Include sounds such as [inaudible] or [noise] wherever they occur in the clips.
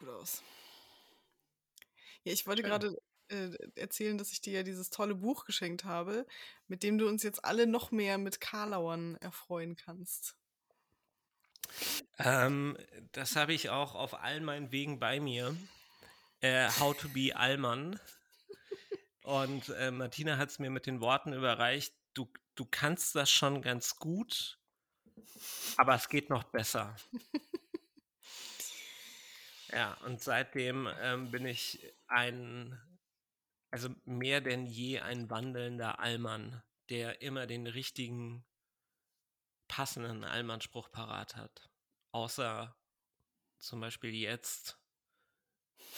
gut aus. Ja, ich wollte gerade äh, erzählen, dass ich dir ja dieses tolle Buch geschenkt habe, mit dem du uns jetzt alle noch mehr mit Karlauern erfreuen kannst. Ähm, das habe ich auch auf all meinen Wegen bei mir. Äh, How to be Allmann. Und äh, Martina hat es mir mit den Worten überreicht, du, du kannst das schon ganz gut, aber es geht noch besser. Ja, und seitdem ähm, bin ich ein, also mehr denn je ein wandelnder Allmann, der immer den richtigen, passenden Allmann-Spruch parat hat. Außer zum Beispiel jetzt,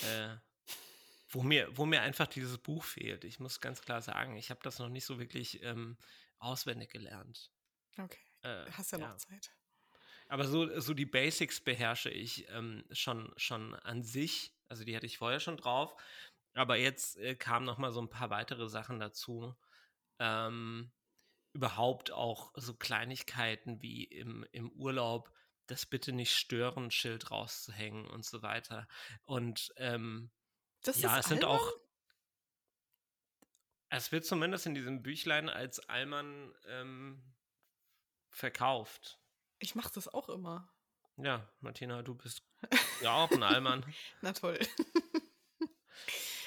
äh, wo, mir, wo mir einfach dieses Buch fehlt. Ich muss ganz klar sagen, ich habe das noch nicht so wirklich ähm, auswendig gelernt. Okay. Äh, Hast ja, ja. noch Zeit. Aber so, so die Basics beherrsche ich ähm, schon, schon an sich. Also die hatte ich vorher schon drauf. Aber jetzt äh, kamen noch mal so ein paar weitere Sachen dazu. Ähm, überhaupt auch so Kleinigkeiten wie im, im Urlaub das bitte nicht stören Schild rauszuhängen und so weiter. Und ähm, Das ja, ist es sind auch. Es wird zumindest in diesem Büchlein als Allmann ähm, verkauft. Ich mache das auch immer. Ja, Martina, du bist ja auch ein Allmann. [laughs] Na toll. [laughs]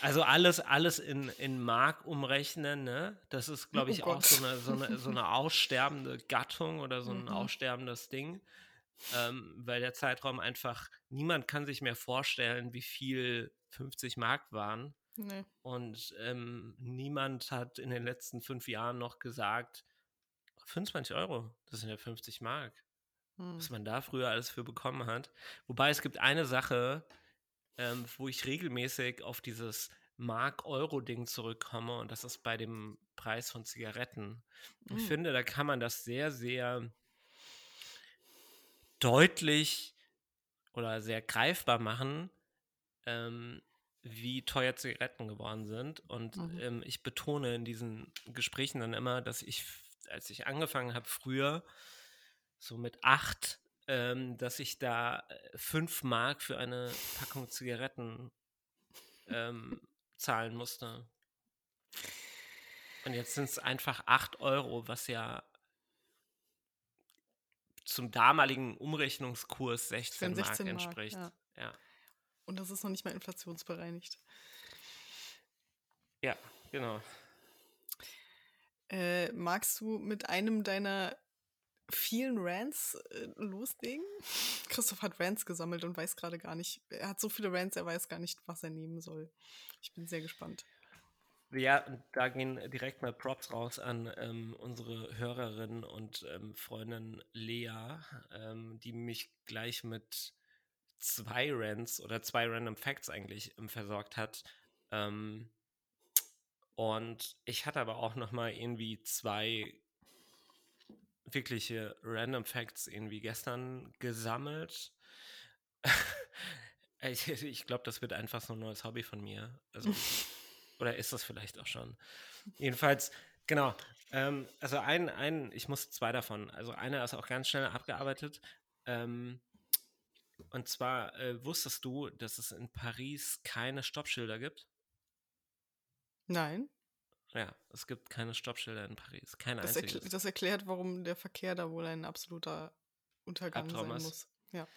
Also alles, alles in, in Mark umrechnen, ne? Das ist, glaube Oh ich, auch Gott. so eine, so, eine, so eine [laughs] aussterbende Gattung oder so ein Mhm. aussterbendes Ding. Ähm, weil der Zeitraum einfach, niemand kann sich mehr vorstellen, wie viel 50 Mark waren. Nee. Und ähm, niemand hat in den letzten fünf Jahren noch gesagt, 25 Euro, das sind ja 50 Mark. Hm. Was man da früher alles für bekommen hat. Wobei es gibt eine Sache, ähm, wo ich regelmäßig auf dieses Mark-Euro-Ding zurückkomme und das ist bei dem Preis von Zigaretten. Ich Mm. finde, da kann man das sehr, sehr deutlich oder sehr greifbar machen, ähm, wie teuer Zigaretten geworden sind. Und Mhm. ähm, ich betone in diesen Gesprächen dann immer, dass ich, als ich angefangen habe, früher, so mit acht, ähm, dass ich da äh, fünf Mark für eine Packung Zigaretten ähm, zahlen musste. Und jetzt sind es einfach acht Euro, was ja zum damaligen Umrechnungskurs 16 Mark 16 Mark, entspricht. ja. ja. Und das ist noch nicht mal inflationsbereinigt. Ja, genau. Äh, magst du mit einem deiner vielen Rants äh, loslegen? Christoph hat Rants gesammelt und weiß gerade gar nicht, er hat so viele Rants, er weiß gar nicht, was er nehmen soll. Ich bin sehr gespannt. Ja, und da gehen direkt mal Props raus an ähm, unsere Hörerin und ähm, Freundin Lea, ähm, die mich gleich mit zwei Rants oder zwei Random Facts eigentlich ähm, versorgt hat. Ähm, und ich hatte aber auch noch mal irgendwie zwei wirkliche Random Facts irgendwie gestern gesammelt. [laughs] ich ich glaube, das wird einfach so ein neues Hobby von mir. Also, [laughs] oder ist das vielleicht auch schon? Jedenfalls, genau. Ähm, also ein, ein, ich muss zwei davon. Also einer ist auch ganz schnell abgearbeitet. Ähm, und zwar äh, wusstest du, dass es in Paris keine Stoppschilder gibt? Nein, Ja, es gibt keine Stoppschilder in Paris. Kein das, erkl das erklärt, warum der Verkehr da wohl ein absoluter Untergang Albtraum sein ist. muss. Ja.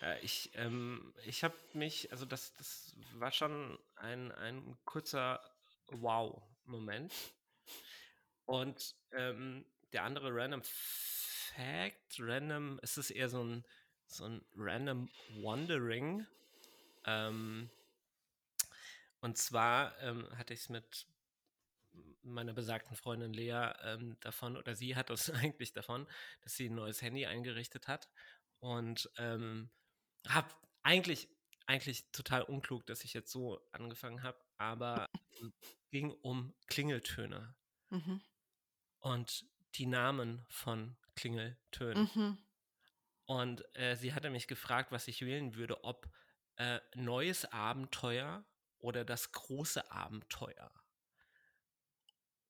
Äh, ich ähm, ich habe mich, also das, das war schon ein, ein kurzer Wow-Moment. Und ähm, der andere Random Fact, Random, es ist eher so ein, so ein Random Wondering. Ähm, und zwar ähm, hatte ich es mit meiner besagten Freundin Lea ähm, davon, oder sie hat das [laughs] eigentlich davon, dass sie ein neues Handy eingerichtet hat. Und ähm, habe eigentlich, eigentlich total unklug, dass ich jetzt so angefangen habe, aber ähm, ging um Klingeltöne Mhm. und die Namen von Klingeltönen. Mhm. Und äh, sie hatte mich gefragt, was ich wählen würde, ob äh, neues Abenteuer oder das große Abenteuer.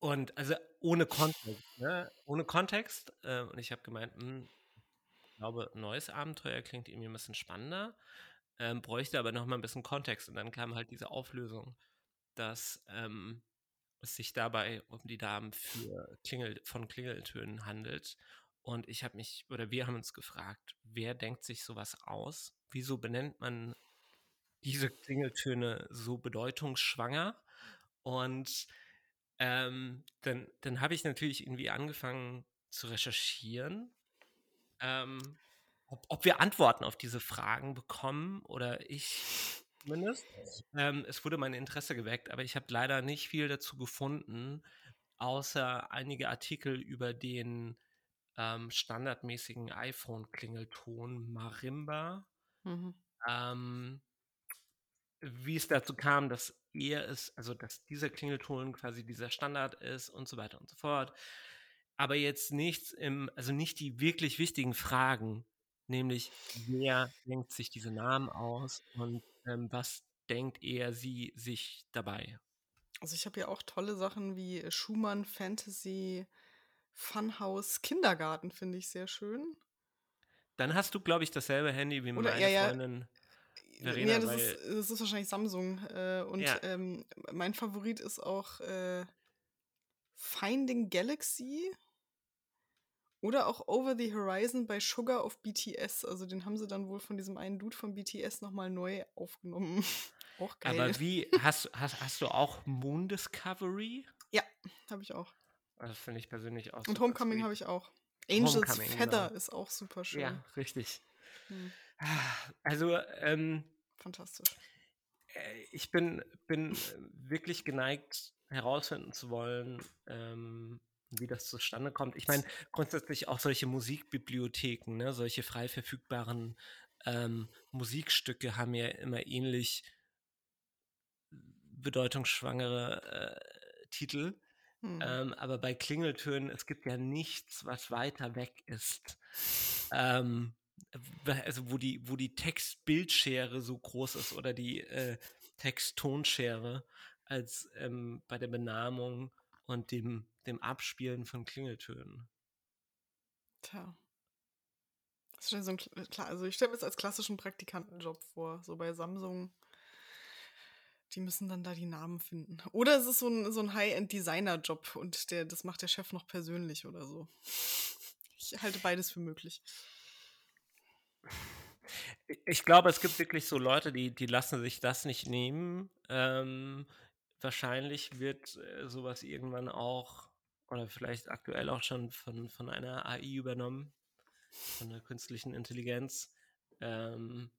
Und also ohne Kontext, ne? Ohne Kontext. Äh, und ich habe gemeint, hm, ich glaube, neues Abenteuer klingt irgendwie ein bisschen spannender. ähm, bräuchte aber noch mal ein bisschen Kontext. Und dann kam halt diese Auflösung, dass ähm, es sich dabei um die Damen für Klingel, von Klingeltönen handelt. Und ich habe mich, oder wir haben uns gefragt, wer denkt sich sowas aus? Wieso benennt man diese Klingeltöne so bedeutungsschwanger? Und ähm, dann, dann habe ich natürlich irgendwie angefangen zu recherchieren, ähm, ob, ob wir Antworten auf diese Fragen bekommen oder ich zumindest. Ähm, es wurde mein Interesse geweckt, aber ich habe leider nicht viel dazu gefunden, außer einige Artikel über den ähm, standardmäßigen iPhone-Klingelton Marimba. Mhm. Ähm, wie es dazu kam, dass er es, also dass dieser Klingelton quasi dieser Standard ist und so weiter und so fort. Aber jetzt nichts im, also nicht die wirklich wichtigen Fragen, nämlich wer denkt sich diese Namen aus und ähm, was denkt er sie sich dabei? Also ich habe ja auch tolle Sachen wie Schumann Fantasy Funhouse Kindergarten, finde ich sehr schön. Dann hast du, glaube ich, dasselbe Handy wie Oder meine ja, ja. Freundin Verena, Ja, das weil ist, das ist wahrscheinlich Samsung. Äh, und Ja. ähm, mein Favorit ist auch äh, Finding Galaxy oder auch Over the Horizon bei Sugar of BTS. Also den haben sie dann wohl von diesem einen Dude von BTS nochmal neu aufgenommen. [laughs] auch geil. aber wie, hast, hast, hast du auch Moon Discovery? habe ich auch. Das finde ich persönlich auch Und Homecoming habe ich auch. Angels Homecoming, Feather genau. ist auch super schön. Ja, richtig. Hm, Also, ähm, fantastisch. äh, ich bin, bin äh, wirklich geneigt, herausfinden zu wollen, ähm, wie das zustande kommt. Ich meine, grundsätzlich auch solche Musikbibliotheken, ne, solche frei verfügbaren ähm, Musikstücke haben ja immer ähnlich bedeutungsschwangere äh, Titel. Hm. Ähm, aber bei Klingeltönen, es gibt ja nichts, was weiter weg ist. Ähm, also wo die, wo die Text-Bildschere so groß ist oder die äh, Text-Tonschere als ähm, bei der Benamung und dem, dem Abspielen von Klingeltönen. Tja. Das ist schon so ein, also ich stelle mir das als klassischen Praktikantenjob vor, so bei Samsung. Die müssen dann da die Namen finden. Oder es ist so ein, so ein High-End-Designer-Job und der, das macht der Chef noch persönlich oder so. Ich halte beides für möglich. Ich- glaube, es gibt wirklich so Leute, die, die lassen sich das nicht nehmen. Ähm, wahrscheinlich wird äh, sowas irgendwann auch, oder vielleicht aktuell auch schon von, von einer AI übernommen, von der künstlichen Intelligenz. Ähm,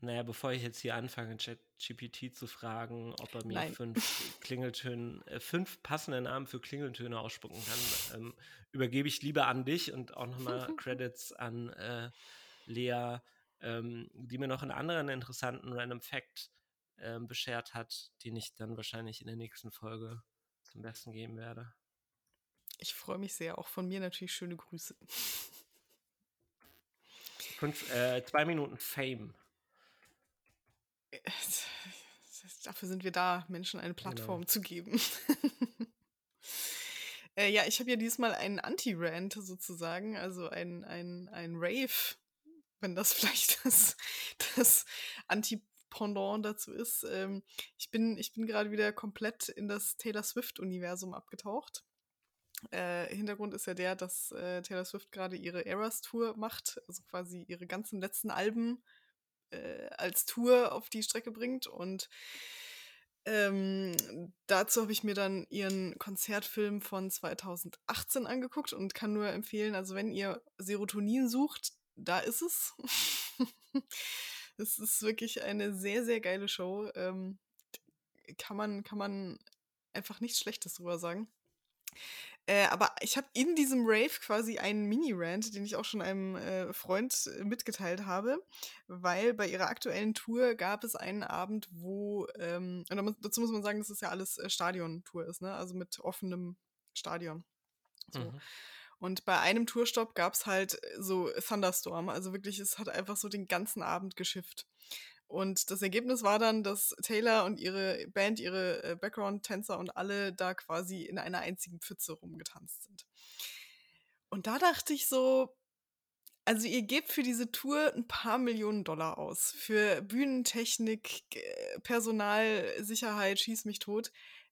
naja, bevor ich jetzt hier anfange, ChatGPT zu fragen, ob er mir Nein. fünf [laughs] Klingeltöne, äh, fünf passende Namen für Klingeltöne ausspucken kann, ähm, übergebe ich lieber an dich und auch nochmal [laughs] Credits an äh, Lea, ähm, die mir noch einen anderen interessanten Random Fact ähm, beschert hat, den ich dann wahrscheinlich in der nächsten Folge zum Besten geben werde. Ich freue mich sehr. Auch von mir natürlich schöne Grüße. Fünf, äh, zwei Minuten Fame. [laughs] Dafür sind wir da, Menschen eine Plattform zu geben. [laughs] äh, ja, ich habe ja diesmal einen Anti-Rant sozusagen, also ein, ein, ein Rave, wenn das [laughs] vielleicht das, das Anti-Pendant dazu ist. Ähm, ich bin, ich bin gerade wieder komplett in das Taylor Swift-Universum abgetaucht. Äh, Hintergrund ist ja der, dass äh, Taylor Swift gerade ihre Eras-Tour macht, also quasi ihre ganzen letzten Alben äh, als Tour auf die Strecke bringt. Und ähm, dazu habe ich mir dann ihren Konzertfilm von 2018 angeguckt und kann nur empfehlen, also wenn ihr Serotonin sucht, da ist es. [laughs] Es ist wirklich eine sehr, sehr geile Show. Ähm, kann, man, kann man einfach nichts Schlechtes drüber sagen. Äh, aber ich habe in diesem Rave quasi einen Mini-Rant, den ich auch schon einem äh, Freund äh, mitgeteilt habe, weil bei ihrer aktuellen Tour gab es einen Abend, wo, ähm, und dazu muss man sagen, dass es ja alles äh, Stadiontour ist, ne? Also mit offenem Stadion. So. Mhm. Und bei einem Tourstopp gab es halt so Thunderstorm. Also wirklich, es hat einfach so den ganzen Abend geschifft. Und das Ergebnis war dann, dass Taylor und ihre Band, ihre äh, Background-Tänzer und alle da quasi in einer einzigen Pfütze rumgetanzt sind. Und da dachte ich so, Also ihr gebt für diese Tour ein paar Millionen Dollar aus. Für Bühnentechnik, Personal, Sicherheit, schieß mich tot.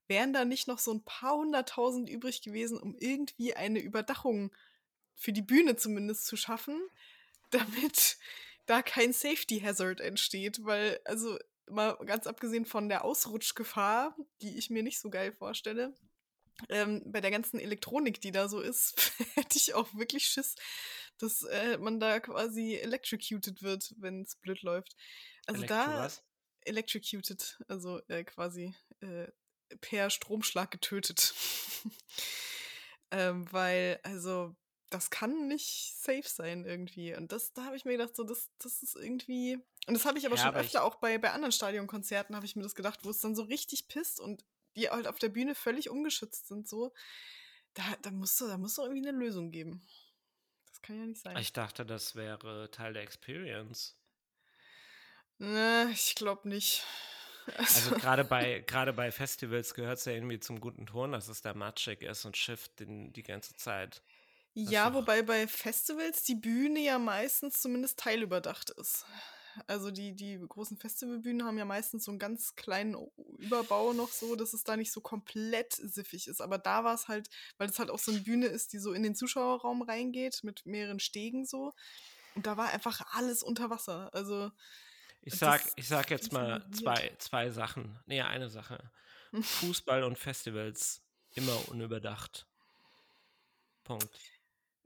Wären da nicht noch so ein paar hunderttausend übrig gewesen, um irgendwie eine Überdachung für die Bühne zumindest zu schaffen, [laughs] damit da kein Safety Hazard entsteht? Weil, also mal ganz abgesehen von der Ausrutschgefahr, die ich mir nicht so geil vorstelle, ähm, bei der ganzen Elektronik, die da so ist, [laughs] hätte ich auch wirklich Schiss, dass äh, man da quasi electrocuted wird, wenn es blöd läuft. Also Elektro da was? electrocuted, also äh, quasi äh, per Stromschlag getötet. [laughs] ähm, weil, also, das kann nicht safe sein irgendwie. Und das, da habe ich mir gedacht, so, das, das ist irgendwie. Und das habe ich aber Ja, schon aber öfter auch bei, bei anderen Stadionkonzerten, habe ich mir das gedacht, wo es dann so richtig pisst und die halt auf der Bühne völlig ungeschützt sind, so. Da, da musst du, da musst du irgendwie eine Lösung geben. Das kann ja nicht sein. Ich dachte, das wäre Teil der Experience. Ne, ich glaube nicht. Also gerade [laughs] bei, gerade bei Festivals gehört es ja irgendwie zum guten Ton, dass es da matschig ist und schifft den, die ganze Zeit. Ja, wobei bei Festivals die Bühne ja meistens zumindest teilüberdacht ist. Also die, die großen Festivalbühnen haben ja meistens so einen ganz kleinen Überbau noch so, dass es da nicht so komplett siffig ist. Aber da war es halt, weil es halt auch so eine Bühne ist, die so in den Zuschauerraum reingeht mit mehreren Stegen so. Und da war einfach alles unter Wasser. Also Ich sag, ich sag jetzt mal zwei, zwei Sachen. Nee, eine Sache. [laughs] Fußball und Festivals immer unüberdacht. Punkt.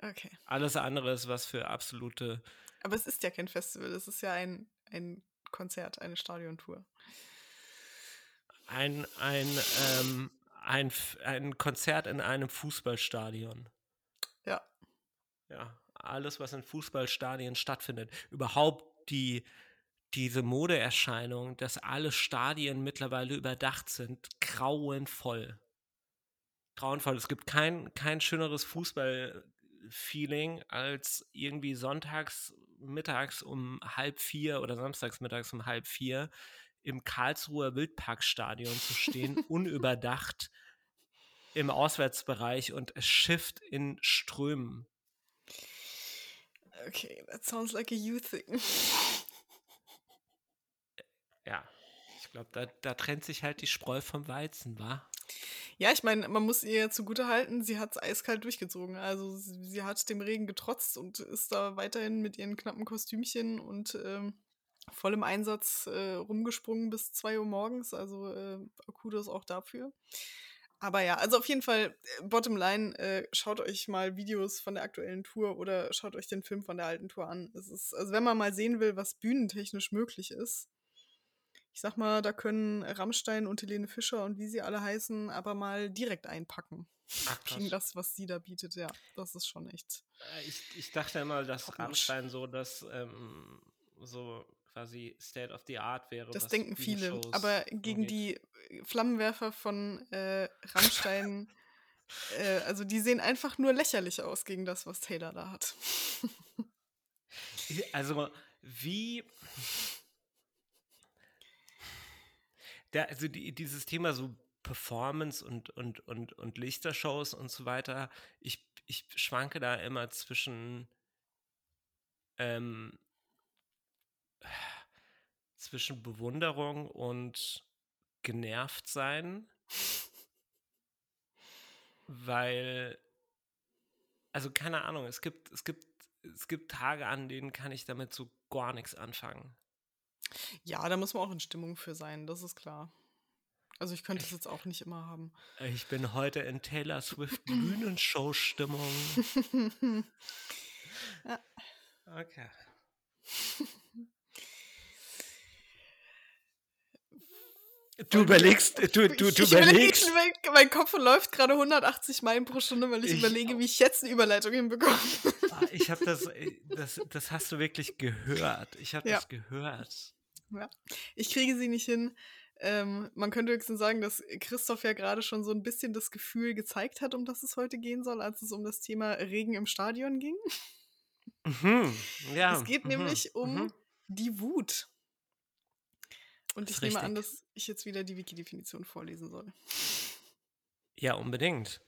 Okay. Alles andere ist was für absolute. Aber es ist ja kein Festival, es ist ja ein, ein Konzert, eine Stadiontour. Ein, ein, ähm, ein, ein Konzert in einem Fußballstadion. Ja. Ja, alles, was in Fußballstadien stattfindet. Überhaupt die, diese Modeerscheinung, dass alle Stadien mittlerweile überdacht sind, grauenvoll. Grauenvoll. Es gibt kein, kein schöneres Fußballfeeling als irgendwie sonntags mittags um halb vier oder samstags mittags um halb vier im Karlsruher Wildparkstadion zu stehen, [laughs] unüberdacht im Auswärtsbereich und es schifft in Strömen. Okay, that sounds like a you thing. Ja, ich glaube, da, da trennt sich halt die Spreu vom Weizen, wa? Ja, ich meine, man muss ihr zugute halten, sie hat es eiskalt durchgezogen. Also sie, sie hat dem Regen getrotzt und ist da weiterhin mit ihren knappen Kostümchen und ähm, vollem Einsatz äh, rumgesprungen bis 2 Uhr morgens. Also äh, Kudos auch dafür. Aber ja, also auf jeden Fall, äh, bottom line, äh, schaut euch mal Videos von der aktuellen Tour oder schaut euch den Film von der alten Tour an. Es ist, also wenn man mal sehen will, was bühnentechnisch möglich ist, ich sag mal, da können Rammstein und Helene Fischer und wie sie alle heißen, aber mal direkt einpacken. Ach, [laughs] Gegen das, was sie da bietet, ja, das ist schon echt. Äh, Ich, ich dachte immer, dass Top-notch. Rammstein so das ähm, so quasi State of the Art wäre. Das denken viele. Bühnenshows Aber gegen angeht. die äh, Flammenwerfer von äh, Rammstein, [laughs] äh, also die sehen einfach nur lächerlich aus gegen das, was Taylor da hat. [laughs] Also, wie. Da, also die, dieses Thema so Performance und, und, und, und Lichtershows und so weiter, ich, ich schwanke da immer zwischen ähm, zwischen Bewunderung und genervt sein, weil also keine Ahnung, es gibt es gibt es gibt Tage, an denen kann ich damit so gar nichts anfangen. Ja, da muss man auch in Stimmung für sein, das ist klar. Also ich könnte es jetzt auch nicht immer haben. Ich bin heute in Taylor Swift [laughs] Bühnenshow-Stimmung. [laughs] Ja. Okay. Du überlegst, [laughs] du, du, du ich, überlege, überlegst. ich- mein Kopf läuft gerade 180 Meilen pro Stunde, weil ich, Ich überlege, wie ich jetzt eine Überleitung hinbekomme. Ah, Ich habe das, äh, das, das hast du wirklich gehört. Ich habe Ja. das gehört. Ich kriege sie nicht hin. Ähm, man könnte höchstens sagen, dass Christoph ja gerade schon so ein bisschen das Gefühl gezeigt hat, um das es heute gehen soll, als es um das Thema Regen im Stadion ging. Mhm. Ja. es geht mhm, nämlich um mhm. die Wut. Und ich nehme an, richtig. dass ich jetzt wieder die Wiki-Definition vorlesen soll. Ja, unbedingt.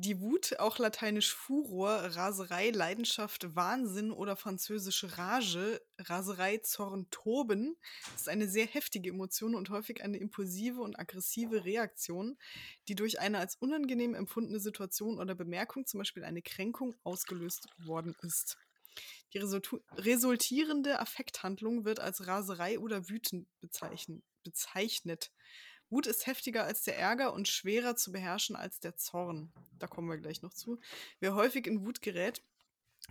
Die Wut, auch lateinisch Furor, Raserei, Leidenschaft, Wahnsinn oder französische Rage, Raserei, Zorn, Toben, ist eine sehr heftige Emotion und häufig eine impulsive und aggressive Reaktion, die durch eine als unangenehm empfundene Situation oder Bemerkung, zum Beispiel eine Kränkung, ausgelöst worden ist. Die resultierende Affekthandlung wird als Raserei oder Wüten bezeichnet. Wut ist heftiger als der Ärger und schwerer zu beherrschen als der Zorn. Da kommen wir gleich noch zu. Wer häufig in Wut gerät,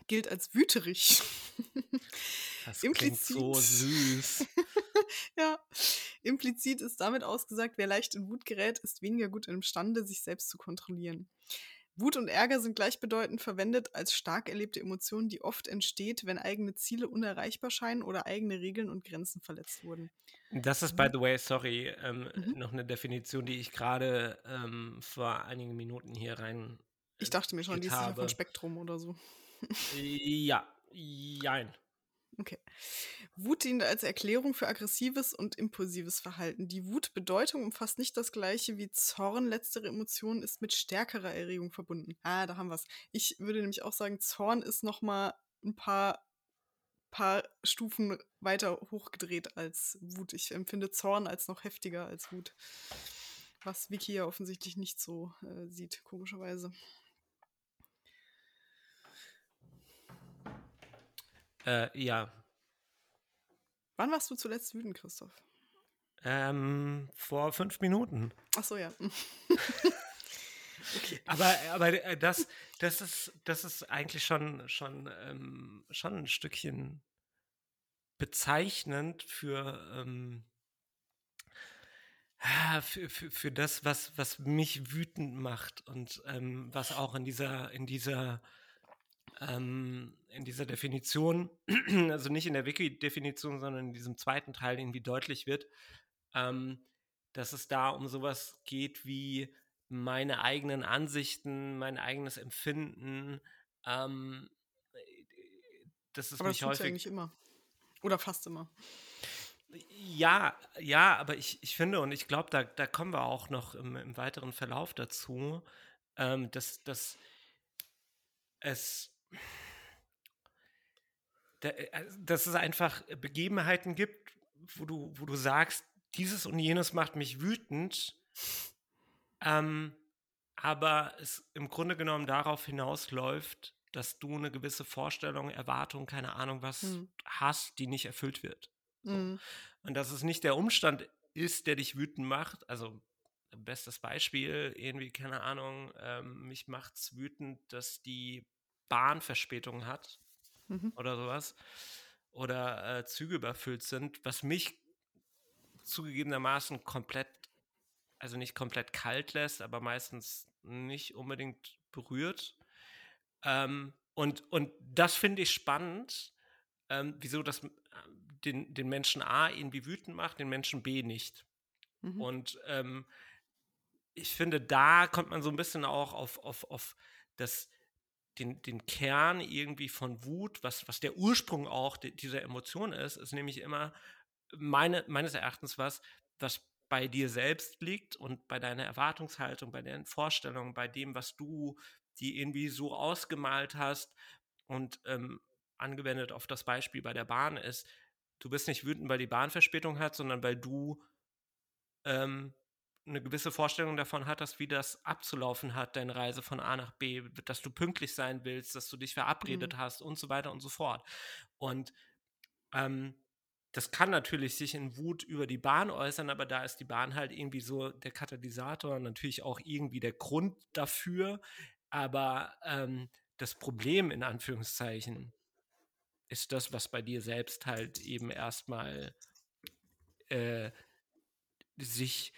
gilt als wüterig. Das [laughs] klingt so süß. [laughs] ja, implizit ist damit ausgesagt, wer leicht in Wut gerät, ist weniger gut imstande, sich selbst zu kontrollieren. Wut und Ärger sind gleichbedeutend verwendet als stark erlebte Emotion, die oft entsteht, wenn eigene Ziele unerreichbar scheinen oder eigene Regeln und Grenzen verletzt wurden. Das ist, by the way, sorry, ähm, mhm. noch eine Definition, die ich gerade ähm, vor einigen Minuten hier rein. Ich dachte mir schon, die ist ja von Spektrum oder so. ja, jein. Okay. Wut dient als Erklärung für aggressives und impulsives Verhalten. Die Wutbedeutung umfasst nicht das gleiche wie Zorn. Letztere Emotion ist mit stärkerer Erregung verbunden. Ah, da haben wir es. Ich würde nämlich auch sagen, Zorn ist noch mal ein paar, paar Stufen weiter hochgedreht als Wut. Ich empfinde Zorn als noch heftiger als Wut. Was Vicky ja offensichtlich nicht so äh, sieht, komischerweise. Äh, ja. Wann warst du zuletzt wütend, Christoph? Ähm, vor fünf Minuten. Ach so, ja. [laughs] okay. Aber, aber äh, das, das, ist, das ist eigentlich schon, schon, ähm, schon ein Stückchen bezeichnend für, ähm, für, für, für das, was, was mich wütend macht und ähm, was auch in dieser, in dieser ähm, in dieser Definition, [clears throat] also nicht in der Wiki-Definition, sondern in diesem zweiten Teil irgendwie deutlich wird, ähm, dass es da um sowas geht wie meine eigenen Ansichten, mein eigenes Empfinden. Ähm, das ist aber mich das häufig. Ja eigentlich immer. Oder fast immer. Ja, ja, aber ich, ich finde, und ich glaube, da, da kommen wir auch noch im, im weiteren Verlauf dazu, ähm, dass, dass es äh, also, dass es einfach Begebenheiten gibt, wo du, wo du sagst, dieses und jenes macht mich wütend, ähm, aber es im Grunde genommen darauf hinausläuft, dass du eine gewisse Vorstellung, Erwartung, keine Ahnung was mhm. hast, die nicht erfüllt wird. So. Mhm. Und dass es nicht der Umstand ist, der dich wütend macht. Also bestes Beispiel, irgendwie, keine Ahnung, ähm, mich es wütend, dass die Bahn Verspätung hat mhm. oder sowas. Oder äh, Züge überfüllt sind, was mich zugegebenermaßen komplett, also nicht komplett kalt lässt, aber meistens nicht unbedingt berührt. Ähm, und, und das finde ich spannend, ähm, wieso das äh, den, den Menschen A irgendwie wütend macht, den Menschen B nicht. Mhm. Und ähm, ich finde, da kommt man so ein bisschen auch auf, auf, auf das den, den Kern irgendwie von Wut, was, was der Ursprung auch de, dieser Emotion ist, ist nämlich immer meine, meines Erachtens was, was bei dir selbst liegt und bei deiner Erwartungshaltung, bei deinen Vorstellungen, bei dem, was du die irgendwie so ausgemalt hast und ähm, angewendet auf das Beispiel bei der Bahn ist, du bist nicht wütend, weil die Bahn Verspätung hat, sondern weil du ähm, eine gewisse Vorstellung davon hattest, wie das abzulaufen hat, deine Reise von A nach B, dass du pünktlich sein willst, dass du dich verabredet mhm. hast und so weiter und so fort. Und ähm, das kann natürlich sich in Wut über die Bahn äußern, aber da ist die Bahn halt irgendwie so der Katalysator, natürlich auch irgendwie der Grund dafür. Aber ähm, das Problem in Anführungszeichen ist das, was bei dir selbst halt eben erstmal äh, sich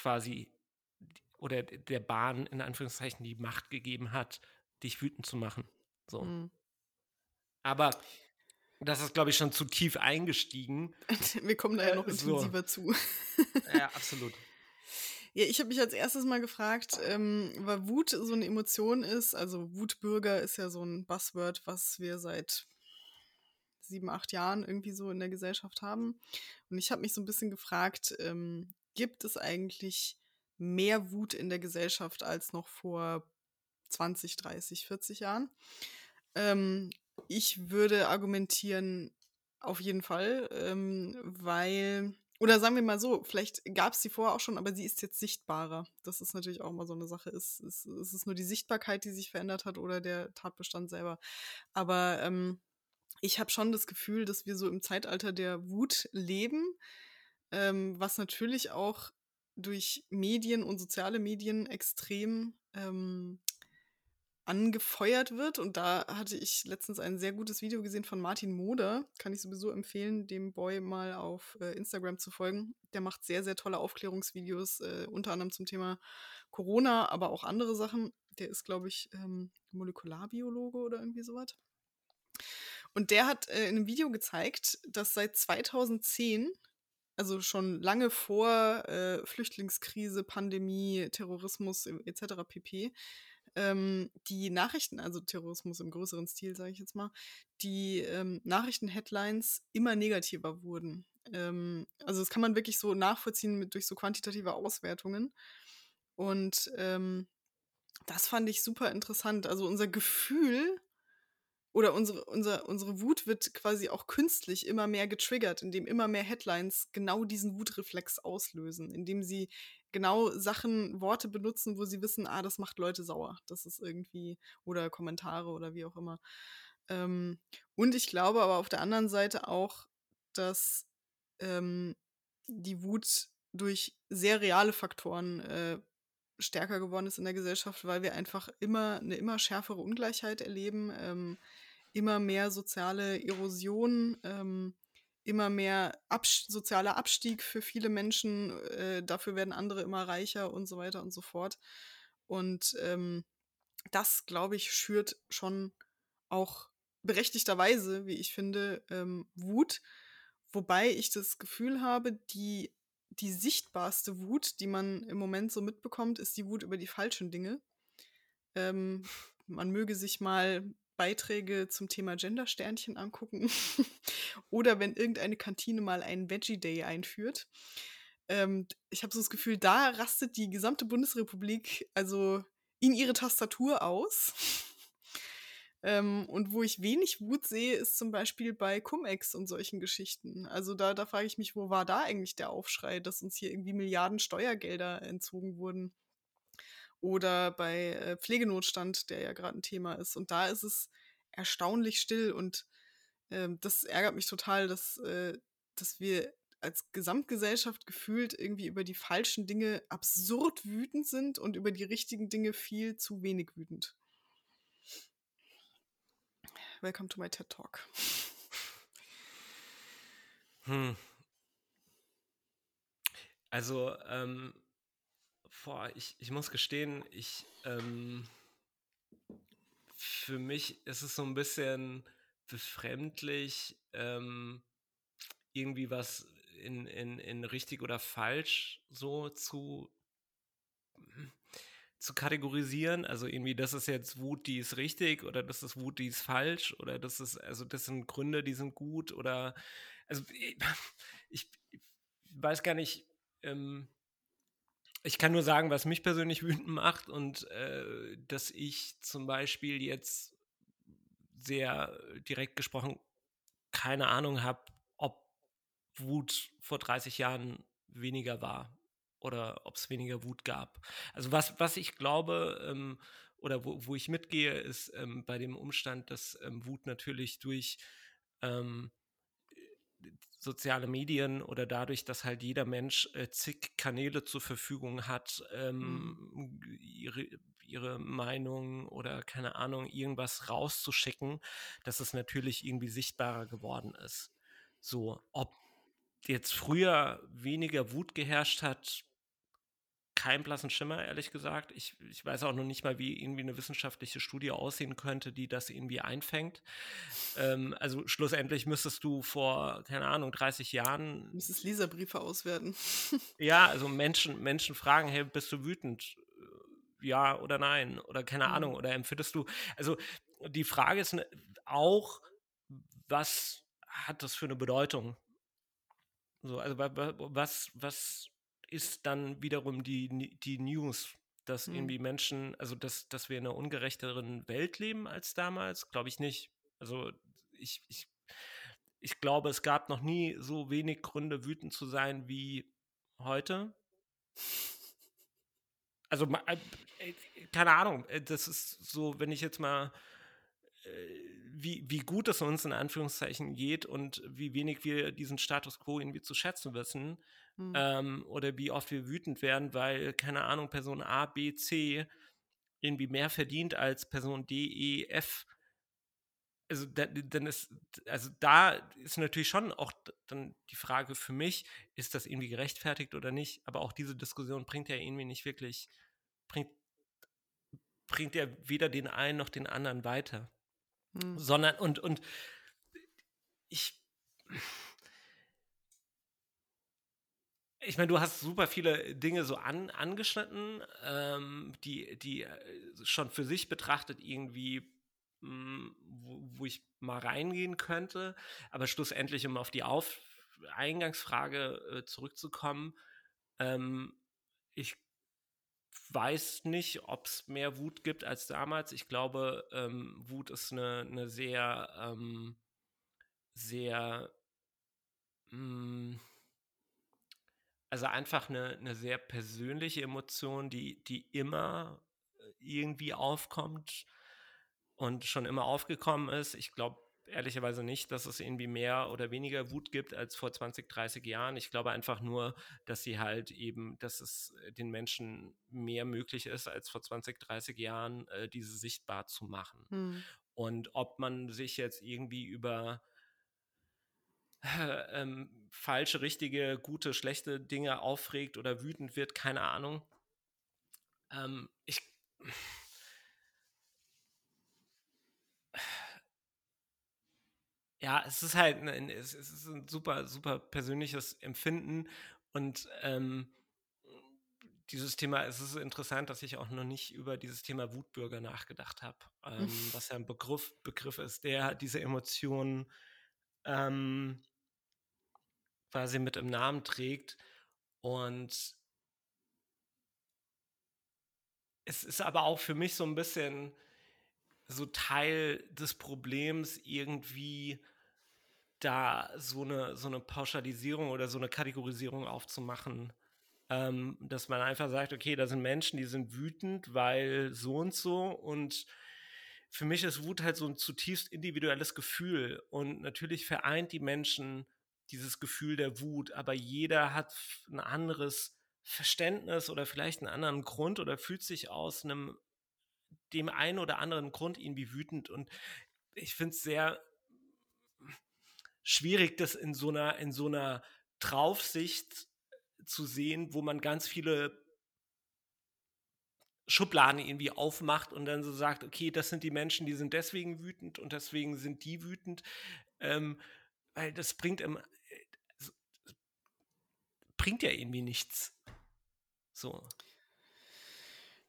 quasi oder der Bahn in Anführungszeichen die Macht gegeben hat, dich wütend zu machen. So. Mhm. Aber das ist, glaube ich, schon zu tief eingestiegen. [laughs] Wir kommen da ja noch äh, intensiver so. zu. ja, absolut. [laughs] Ja, ich habe mich als erstes mal gefragt, ähm, weil Wut so eine Emotion ist. Also Wutbürger ist ja so ein Buzzword, was wir seit sieben, acht Jahren irgendwie so in der Gesellschaft haben. Und ich habe mich so ein bisschen gefragt, ähm, gibt es eigentlich mehr Wut in der Gesellschaft als noch vor 20, 30, 40 Jahren. Ähm, ich würde argumentieren, auf jeden Fall, ähm, weil, oder sagen wir mal so, vielleicht gab es sie vorher auch schon, aber sie ist jetzt sichtbarer. Das ist natürlich auch mal so eine Sache. Ist, ist, ist es nur die Sichtbarkeit, die sich verändert hat oder der Tatbestand selber? Aber ähm, ich habe schon das Gefühl, dass wir so im Zeitalter der Wut leben, ähm, was natürlich auch durch Medien und soziale Medien extrem ähm, angefeuert wird. Und da hatte ich letztens ein sehr gutes Video gesehen von Martin Moder. Kann ich sowieso empfehlen, dem Boy mal auf äh, Instagram zu folgen. Der macht sehr, sehr tolle Aufklärungsvideos, äh, unter anderem zum Thema Corona, aber auch andere Sachen. Der ist, glaube ich, ähm, Molekularbiologe oder irgendwie sowas. Und der hat äh, in einem Video gezeigt, dass seit 2010 also schon lange vor äh, Flüchtlingskrise, Pandemie, Terrorismus etc. pp. Ähm, die Nachrichten, also Terrorismus im größeren Stil, sage ich jetzt mal, die ähm, Nachrichten-Headlines immer negativer wurden. Ähm, also das kann man wirklich so nachvollziehen mit, durch so quantitative Auswertungen. Und ähm, das fand ich super interessant. Also unser Gefühl oder unsere, unser, unsere Wut wird quasi auch künstlich immer mehr getriggert, indem immer mehr Headlines genau diesen Wutreflex auslösen, indem sie genau Sachen, Worte benutzen, wo sie wissen, ah, das macht Leute sauer. Das ist irgendwie, oder Kommentare oder wie auch immer. Ähm, und ich glaube aber auf der anderen Seite auch, dass ähm, die Wut durch sehr reale Faktoren äh, stärker geworden ist in der Gesellschaft, weil wir einfach immer eine immer schärfere Ungleichheit erleben, ähm, immer mehr soziale Erosion, ähm, immer mehr Abs sozialer Abstieg für viele Menschen. Äh, dafür werden andere immer reicher und so weiter und so fort. Und ähm, das, glaube ich, schürt schon auch berechtigterweise, wie ich finde, ähm, Wut. Wobei ich das Gefühl habe, die die sichtbarste Wut, die man im Moment so mitbekommt, ist die Wut über die falschen Dinge. Ähm, man möge sich mal Beiträge zum Thema Gender-Sternchen angucken [laughs] oder wenn irgendeine Kantine mal einen Veggie Day einführt. Ähm, ich habe so das Gefühl, da rastet die gesamte Bundesrepublik also in ihre Tastatur aus. Ähm, und wo ich wenig Wut sehe, ist zum Beispiel bei Cum-Ex und solchen Geschichten. Also da, da frage ich mich, wo war da eigentlich der Aufschrei, dass uns hier irgendwie Milliarden Steuergelder entzogen wurden? Oder bei äh, Pflegenotstand, der ja gerade ein Thema ist. Und da ist es erstaunlich still und äh, das ärgert mich total, dass, äh, dass wir als Gesamtgesellschaft gefühlt irgendwie über die falschen Dinge absurd wütend sind und über die richtigen Dinge viel zu wenig wütend. Welcome to my TED Talk. Hm. Also, ähm, boah, ich, ich muss gestehen, ich, ähm, für mich ist es so ein bisschen befremdlich, ähm, irgendwie was in, in, in richtig oder falsch so zu zu kategorisieren. Also irgendwie, das ist jetzt Wut, die ist richtig oder das ist Wut, die ist falsch oder das ist, also das sind Gründe, die sind gut oder also [laughs] ich, ich weiß gar nicht, ähm, ich kann nur sagen, was mich persönlich [laughs] wütend macht und äh, dass ich zum Beispiel jetzt sehr direkt gesprochen keine Ahnung habe, ob Wut vor 30 Jahren weniger war oder ob es weniger Wut gab. Also was, was ich glaube ähm, oder wo, wo ich mitgehe, ist ähm, bei dem Umstand, dass ähm, Wut natürlich durch ähm, soziale Medien oder dadurch, dass halt jeder Mensch äh, zig Kanäle zur Verfügung hat, ähm, mhm. ihre, ihre Meinung oder keine Ahnung, irgendwas rauszuschicken, dass es natürlich irgendwie sichtbarer geworden ist. So, ob jetzt früher weniger Wut geherrscht hat, keinen blassen Schimmer, ehrlich gesagt. Ich, ich weiß auch noch nicht mal, wie irgendwie eine wissenschaftliche Studie aussehen könnte, die das irgendwie einfängt. Ähm, also schlussendlich müsstest du vor, keine Ahnung, 30 Jahren. Müsstest Leserbriefe auswerten. [laughs] ja, also Menschen, Menschen fragen, hey, bist du wütend? Ja oder nein? Oder keine mhm. Ahnung, oder empfindest du. Also die Frage ist auch, was hat das für eine Bedeutung? So, also was, was ist dann wiederum die, die News dass Mhm. irgendwie Menschen, also dass, dass wir in einer ungerechteren Welt leben als damals, glaube ich nicht. Also ich, ich, ich glaube, es gab noch nie so wenig Gründe, wütend zu sein wie heute. Also, äh, äh, keine Ahnung, äh, das ist so, wenn ich jetzt mal, wie, wie gut es uns in Anführungszeichen geht und wie wenig wir diesen Status quo irgendwie zu schätzen wissen, Mhm. ähm, oder wie oft wir wütend werden, weil, keine Ahnung, Person A, B, C irgendwie mehr verdient als Person D, E, F. Also, da, dann ist, also da ist natürlich schon auch dann die Frage für mich, ist das irgendwie gerechtfertigt oder nicht? Aber auch diese Diskussion bringt ja irgendwie nicht wirklich, bringt, bringt ja weder den einen noch den anderen weiter. Mhm. Sondern, und, und ich, ich meine, du hast super viele Dinge so an, angeschnitten, ähm, die, die äh, schon für sich betrachtet irgendwie, mh, wo, wo ich mal reingehen könnte. Aber schlussendlich, um auf die auf Eingangsfrage äh, zurückzukommen, ähm, ich weiß nicht, ob es mehr Wut gibt als damals. Ich glaube, ähm, Wut ist eine, eine sehr, ähm, sehr, mh, also einfach eine, eine sehr persönliche Emotion, die, die immer äh, irgendwie aufkommt und schon immer aufgekommen ist. Ich glaube ehrlicherweise nicht, dass es irgendwie mehr oder weniger Wut gibt als vor 20, 30 Jahren. Ich glaube einfach nur, dass sie halt eben, dass es äh, den Menschen mehr möglich ist, als vor 20, 30 Jahren, äh, diese sichtbar zu machen. Mhm. Und ob man sich jetzt irgendwie über äh, ähm, falsche, richtige, gute, schlechte Dinge aufregt oder wütend wird, keine Ahnung. Ähm, ich. Ja, es ist halt ein, es ist ein super, super persönliches Empfinden und ähm, dieses Thema, es ist interessant, dass ich auch noch nicht über dieses Thema Wutbürger nachgedacht habe, ähm, was ja ein Begriff, Begriff ist, der diese Emotionen ähm, quasi mit im Namen trägt. Und es ist aber auch für mich so ein bisschen so Teil des Problems, irgendwie da so eine, so eine Pauschalisierung oder so eine Kategorisierung aufzumachen. Ähm, dass man einfach sagt, okay, da sind Menschen, die sind wütend, weil so und so. Und für mich ist Wut halt so ein zutiefst individuelles Gefühl. Und natürlich vereint die Menschen dieses Gefühl der Wut, aber jeder hat ein anderes Verständnis oder vielleicht einen anderen Grund oder fühlt sich aus einem dem einen oder anderen Grund irgendwie wütend. Und ich finde es sehr schwierig, das in so einer, in so einer Draufsicht zu sehen, wo man ganz viele Schubladen irgendwie aufmacht und dann so sagt, okay, das sind die Menschen, die sind deswegen wütend und deswegen sind die wütend. Ähm, weil das bringt im, bringt ja irgendwie nichts. So.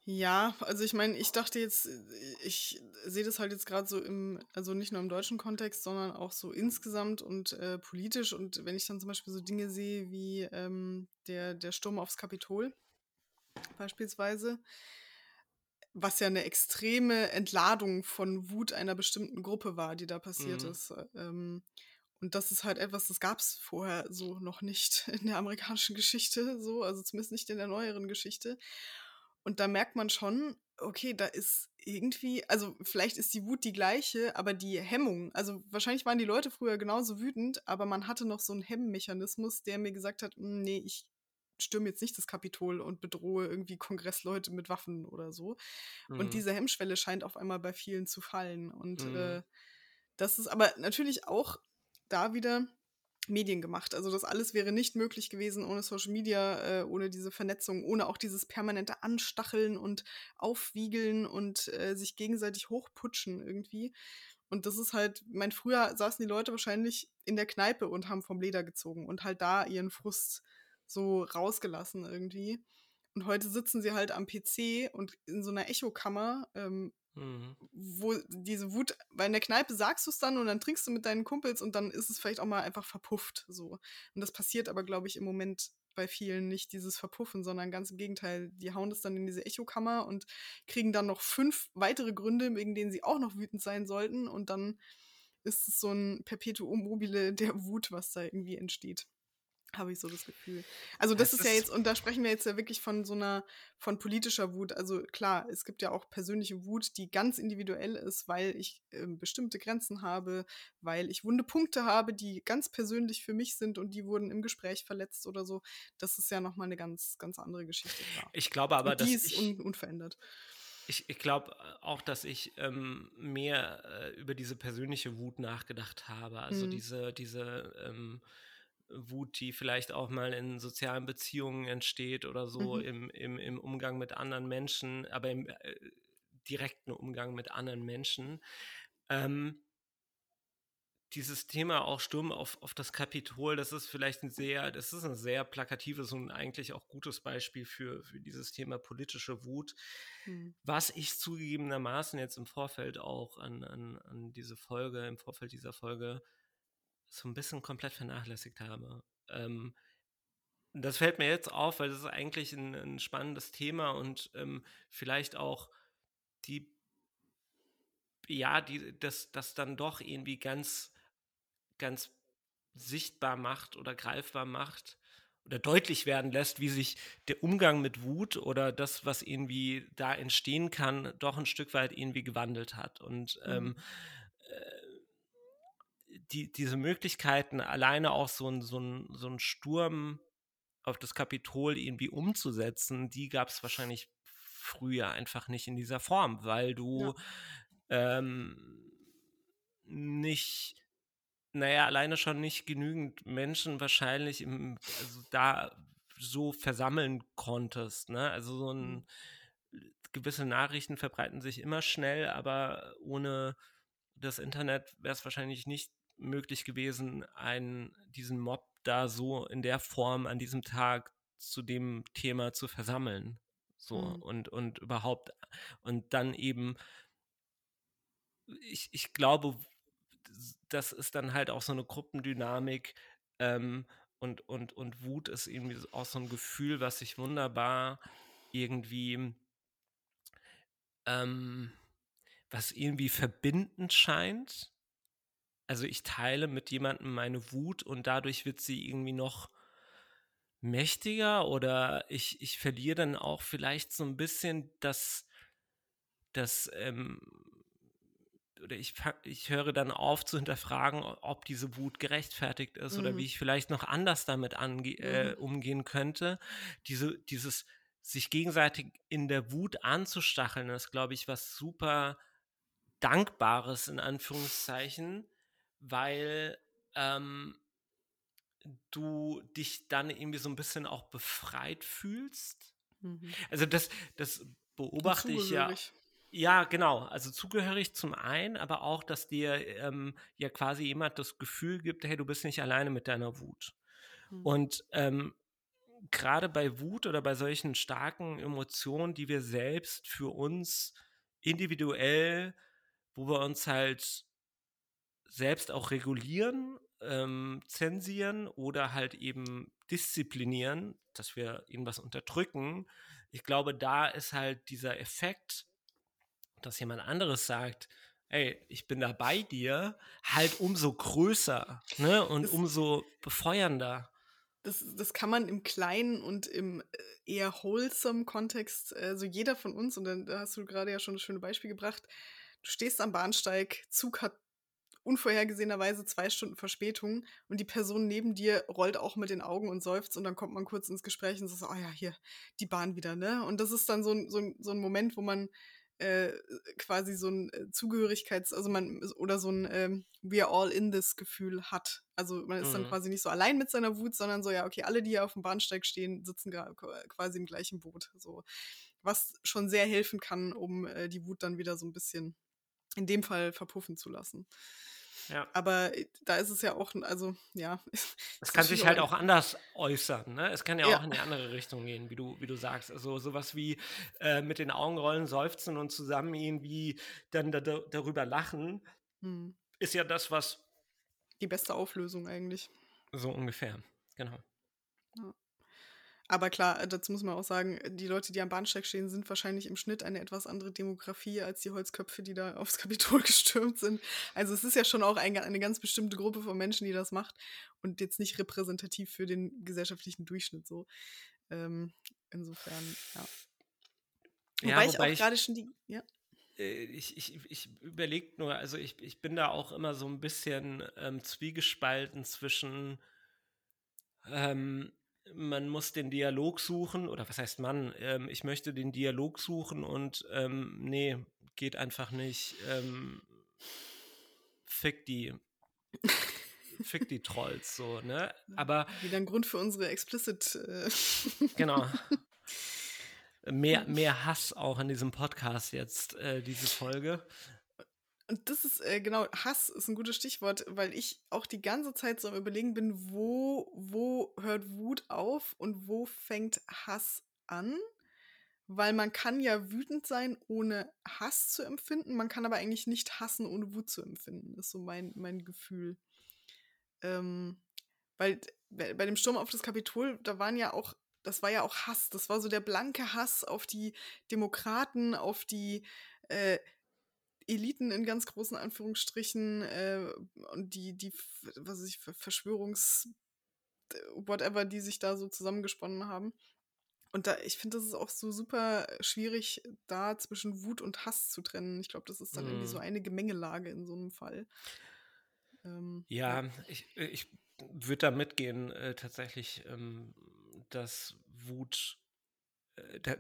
Ja, also ich meine, ich dachte jetzt, ich sehe das halt jetzt gerade so im, also nicht nur im deutschen Kontext, sondern auch so insgesamt und äh, politisch. Und wenn ich dann zum Beispiel so Dinge sehe wie ähm, der, der Sturm aufs Kapitol beispielsweise, was ja eine extreme Entladung von Wut einer bestimmten Gruppe war, die da passiert Mhm. ist. Ähm, und das ist halt etwas, das gab es vorher so noch nicht in der amerikanischen [laughs] Geschichte, so, also zumindest nicht in der neueren Geschichte. Und da merkt man schon, okay, da ist irgendwie, also vielleicht ist die Wut die gleiche, aber die Hemmung, also wahrscheinlich waren die Leute früher genauso wütend, aber man hatte noch so einen Hemmmechanismus, der mir gesagt hat, "Mm, nee, ich stürme jetzt nicht das Kapitol und bedrohe irgendwie Kongressleute mit Waffen oder so. Mhm. Und diese Hemmschwelle scheint auf einmal bei vielen zu fallen. Und Mhm. äh, das ist aber natürlich auch da wieder Medien gemacht. Also das alles wäre nicht möglich gewesen ohne Social Media, äh, ohne diese Vernetzung, ohne auch dieses permanente Anstacheln und Aufwiegeln und äh, sich gegenseitig hochputschen irgendwie. Und das ist halt, mein früher saßen die Leute wahrscheinlich in der Kneipe und haben vom Leder gezogen und halt da ihren Frust so rausgelassen irgendwie. Und heute sitzen sie halt am PC und in so einer Echokammer, ähm, Mhm. wo diese Wut, weil in der Kneipe sagst du es dann und dann trinkst du mit deinen Kumpels und dann ist es vielleicht auch mal einfach verpufft so. Und das passiert aber, glaube ich, im Moment bei vielen nicht dieses Verpuffen, sondern ganz im Gegenteil. Die hauen das dann in diese Echokammer und kriegen dann noch fünf weitere Gründe, wegen denen sie auch noch wütend sein sollten. Und dann ist es so ein Perpetuum mobile der Wut, was da irgendwie entsteht. Habe ich so das Gefühl. Also das, das ist ja jetzt, und da sprechen wir jetzt ja wirklich von so einer, von politischer Wut. Also klar, es gibt ja auch persönliche Wut, die ganz individuell ist, weil ich äh, bestimmte Grenzen habe, weil ich wunde Punkte habe, die ganz persönlich für mich sind und die wurden im Gespräch verletzt oder so. Das ist ja nochmal eine ganz, ganz andere Geschichte. Klar. Ich glaube aber, und die ist un unverändert. Ich, ich glaube äh, auch, dass ich ähm, mehr äh, über diese persönliche Wut nachgedacht habe. Also mhm. diese, diese ähm, Wut, die vielleicht auch mal in sozialen Beziehungen entsteht oder so mhm. im, im, im Umgang mit anderen Menschen, aber im äh, direkten Umgang mit anderen Menschen. Ähm, dieses Thema auch Sturm auf, auf das Kapitol, das ist vielleicht ein sehr, das ist ein sehr plakatives und eigentlich auch gutes Beispiel für, für dieses Thema politische Wut, mhm. was ich zugegebenermaßen jetzt im Vorfeld auch an, an, an diese Folge, im Vorfeld dieser Folge so ein bisschen komplett vernachlässigt habe. Ähm, das fällt mir jetzt auf, weil das ist eigentlich ein, ein spannendes Thema und ähm, vielleicht auch die, ja, die, das, das dann doch irgendwie ganz, ganz sichtbar macht oder greifbar macht oder deutlich werden lässt, wie sich der Umgang mit Wut oder das, was irgendwie da entstehen kann, doch ein Stück weit irgendwie gewandelt hat. Und mhm. ähm, äh, die, diese Möglichkeiten, alleine auch so ein, so ein, so ein Sturm auf das Kapitol irgendwie umzusetzen, die gab es wahrscheinlich früher einfach nicht in dieser Form, weil du ja. ähm, nicht, naja, alleine schon nicht genügend Menschen wahrscheinlich im, also da so versammeln konntest. Ne? Also so ein mhm. gewisse Nachrichten verbreiten sich immer schnell, aber ohne das Internet wäre es wahrscheinlich nicht möglich gewesen, einen, diesen Mob da so in der Form an diesem Tag zu dem Thema zu versammeln. So mhm. und, und überhaupt, und dann eben, ich, ich glaube, das ist dann halt auch so eine Gruppendynamik ähm, und, und, und Wut ist irgendwie auch so ein Gefühl, was sich wunderbar irgendwie, ähm, was irgendwie verbindend scheint also ich teile mit jemandem meine Wut und dadurch wird sie irgendwie noch mächtiger oder ich, ich verliere dann auch vielleicht so ein bisschen das, das ähm, oder ich, ich höre dann auf zu hinterfragen, ob diese Wut gerechtfertigt ist mhm. oder wie ich vielleicht noch anders damit ange äh, mhm. umgehen könnte. Diese, dieses sich gegenseitig in der Wut anzustacheln, ist, glaube ich, was super Dankbares in Anführungszeichen weil ähm, du dich dann irgendwie so ein bisschen auch befreit fühlst. Mhm. Also das, das beobachte ich ja. Ja, genau. Also zugehörig zum einen, aber auch, dass dir ähm, ja quasi jemand das Gefühl gibt, hey, du bist nicht alleine mit deiner Wut. Mhm. Und ähm, gerade bei Wut oder bei solchen starken Emotionen, die wir selbst für uns individuell, wo wir uns halt selbst auch regulieren, ähm, zensieren oder halt eben disziplinieren, dass wir irgendwas unterdrücken. Ich glaube, da ist halt dieser Effekt, dass jemand anderes sagt, ey, ich bin da bei dir, halt umso größer ne? und das, umso befeuernder. Das, das kann man im kleinen und im äh, eher wholesome Kontext, also jeder von uns, und dann da hast du gerade ja schon das schöne Beispiel gebracht, du stehst am Bahnsteig, Zug hat unvorhergesehenerweise zwei Stunden Verspätung und die Person neben dir rollt auch mit den Augen und seufzt und dann kommt man kurz ins Gespräch und sagt, oh ja, hier, die Bahn wieder, ne? Und das ist dann so ein, so ein, so ein Moment, wo man äh, quasi so ein äh, Zugehörigkeits-, also man, oder so ein ähm, We are all in this Gefühl hat. Also man ist mhm. dann quasi nicht so allein mit seiner Wut, sondern so, ja, okay, alle, die hier auf dem Bahnsteig stehen, sitzen quasi im gleichen Boot. So. Was schon sehr helfen kann, um äh, die Wut dann wieder so ein bisschen in dem Fall verpuffen zu lassen. Ja. Aber äh, da ist es ja auch, also ja. [laughs] Es kann sich halt auch anders äußern, ne? Es kann ja, ja, auch in die andere Richtung gehen, wie du, wie du sagst. Also sowas wie äh, mit den Augenrollen seufzen und zusammen irgendwie dann da, da, darüber lachen, hm. ist ja das, was. Die beste Auflösung eigentlich. So ungefähr, genau. Ja. Aber klar, dazu muss man auch sagen, die Leute, die am Bahnsteig stehen, sind wahrscheinlich im Schnitt eine etwas andere Demografie als die Holzköpfe, die da [laughs] aufs Kapitol gestürmt sind. Also es ist ja schon auch ein, eine ganz bestimmte Gruppe von Menschen, die das macht und jetzt nicht repräsentativ für den gesellschaftlichen Durchschnitt so. Ähm, insofern, ja. Wobei, ja, ich auch gerade schon die. Ja. Äh, ich, ich, ich überlege nur, also ich, ich bin da auch immer so ein bisschen ähm, zwiegespalten zwischen ähm, man muss den Dialog suchen, oder was heißt man? Ähm, ich möchte den Dialog suchen und ähm, nee, geht einfach nicht. Ähm, fick die. fick die Trolls, so, ne? Aber. Wieder ein Grund für unsere explicit. Äh genau. [laughs] Mehr, mehr Hass auch in diesem Podcast jetzt, äh, diese Folge. Und das ist, äh, genau, Hass ist ein gutes Stichwort, weil ich auch die ganze Zeit so am Überlegen bin, wo, wo hört Wut auf und wo fängt Hass an? Weil man kann ja wütend sein, ohne Hass zu empfinden. Man kann aber eigentlich nicht hassen, ohne Wut zu empfinden. Ist so mein, mein Gefühl. Ähm, weil bei dem Sturm auf das Kapitol, da waren ja auch, das war ja auch Hass. Das war so der blanke Hass auf die Demokraten, auf die äh, Eliten in ganz großen Anführungsstrichen äh, und die, die, was weiß ich, Verschwörungs, whatever, die sich da so zusammengesponnen haben. Und da, ich finde, das ist auch so super schwierig, da zwischen Wut und Hass zu trennen. Ich glaube, das ist dann mm. irgendwie so mhm. eine Gemengelage in so einem Fall. Ähm, ja, ja, ich, ich würde da mitgehen, äh, tatsächlich, ähm, dass Wut äh,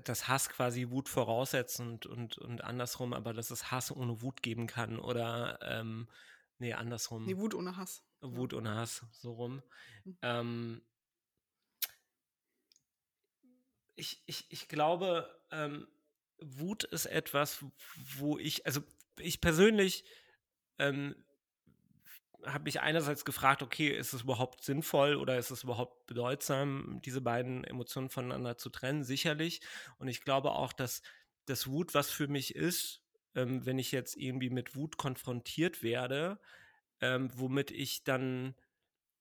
dass Hass quasi Wut voraussetzt und, und, und andersrum, aber dass es Hass ohne Wut geben kann oder ähm, nee, andersrum. Nee, Wut ohne Hass. Wut ohne Hass, so rum. Mhm. Ähm, ich, ich, ich glaube, ähm, Wut ist etwas, wo ich, also ich persönlich ähm, habe mich einerseits gefragt, okay, ist es überhaupt sinnvoll oder ist es überhaupt bedeutsam, diese beiden Emotionen voneinander zu trennen? Sicherlich. Und ich glaube auch, dass das Wut was für mich ist, ähm, wenn ich jetzt irgendwie mit Wut konfrontiert werde, ähm, womit ich dann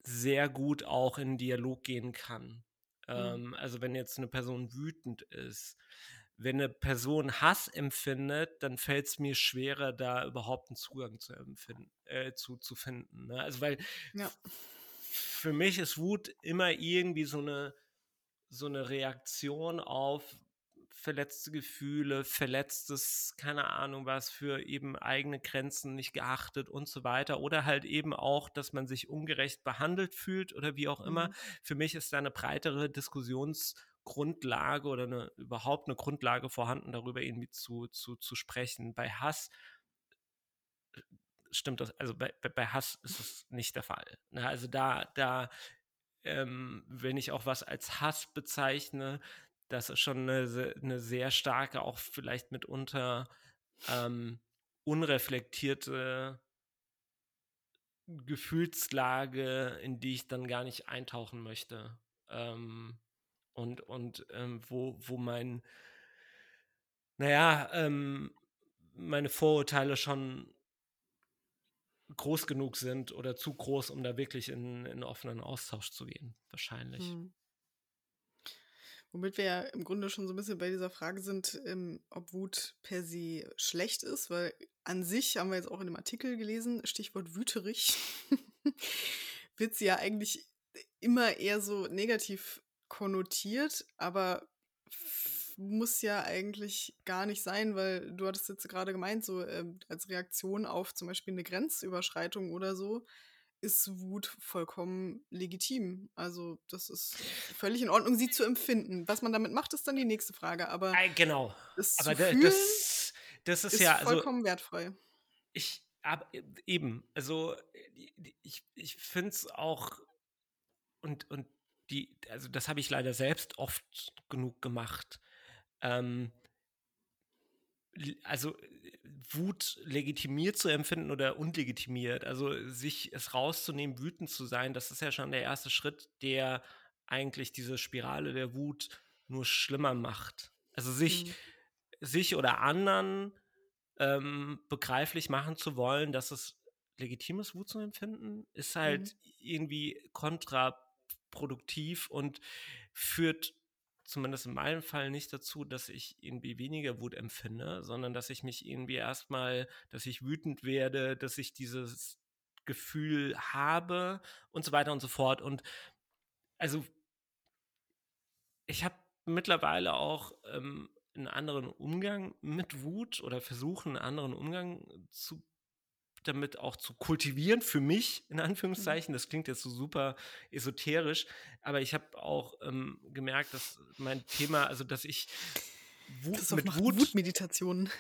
sehr gut auch in Dialog gehen kann. Mhm. Ähm, also wenn jetzt eine Person wütend ist, wenn eine Person Hass empfindet, dann fällt es mir schwerer, da überhaupt einen Zugang zu, empfinden, äh, zu, zu finden. Ne? Also weil ja. für mich ist Wut immer irgendwie so eine, so eine Reaktion auf verletzte Gefühle, verletztes, keine Ahnung was, für eben eigene Grenzen nicht geachtet und so weiter. Oder halt eben auch, dass man sich ungerecht behandelt fühlt oder wie auch immer. Mhm. Für mich ist da eine breitere Diskussions- Grundlage oder eine, überhaupt eine Grundlage vorhanden, darüber irgendwie zu, zu, zu sprechen. Bei Hass äh, stimmt das, also bei, bei Hass ist es nicht der Fall. Ne? Also da, da, ähm, wenn ich auch was als Hass bezeichne, das ist schon eine, eine sehr starke, auch vielleicht mitunter ähm, unreflektierte Gefühlslage, in die ich dann gar nicht eintauchen möchte. Ähm, und, und ähm, wo, wo mein, naja, ähm, meine Vorurteile schon groß genug sind oder zu groß, um da wirklich in, in offenen Austausch zu gehen, wahrscheinlich. Hm. Womit wir ja im Grunde schon so ein bisschen bei dieser Frage sind, ähm, ob Wut per se schlecht ist, weil an sich haben wir jetzt auch in dem Artikel gelesen, Stichwort wüterig, [laughs] wird sie ja eigentlich immer eher so negativ konnotiert, aber muss ja eigentlich gar nicht sein, weil du hattest jetzt gerade gemeint, so äh, als Reaktion auf zum Beispiel eine Grenzüberschreitung oder so, ist Wut vollkommen legitim. Also das ist völlig in Ordnung, sie zu empfinden. Was man damit macht, ist dann die nächste Frage. Aber genau. Das aber das, das ist, ist ja also vollkommen also, wertfrei. Ich ab, eben, also ich, ich finde es auch und, und die, also das habe ich leider selbst oft genug gemacht. Ähm, also Wut legitimiert zu empfinden oder unlegitimiert, also sich es rauszunehmen, wütend zu sein, das ist ja schon der erste Schritt, der eigentlich diese Spirale der Wut nur schlimmer macht. Also sich, mhm. sich oder anderen ähm, begreiflich machen zu wollen, dass es legitim ist, Wut zu empfinden, ist halt mhm. irgendwie kontra produktiv und führt zumindest in meinem Fall nicht dazu, dass ich irgendwie weniger Wut empfinde, sondern dass ich mich irgendwie erstmal, dass ich wütend werde, dass ich dieses Gefühl habe und so weiter und so fort. Und also ich habe mittlerweile auch ähm, einen anderen Umgang mit Wut oder versuche einen anderen Umgang zu damit auch zu kultivieren für mich, in mhm. Anführungszeichen. Das klingt jetzt so super esoterisch, aber ich habe auch ähm, gemerkt, dass mein Thema, also dass ich Wut, mit Wut, Wutmeditationen.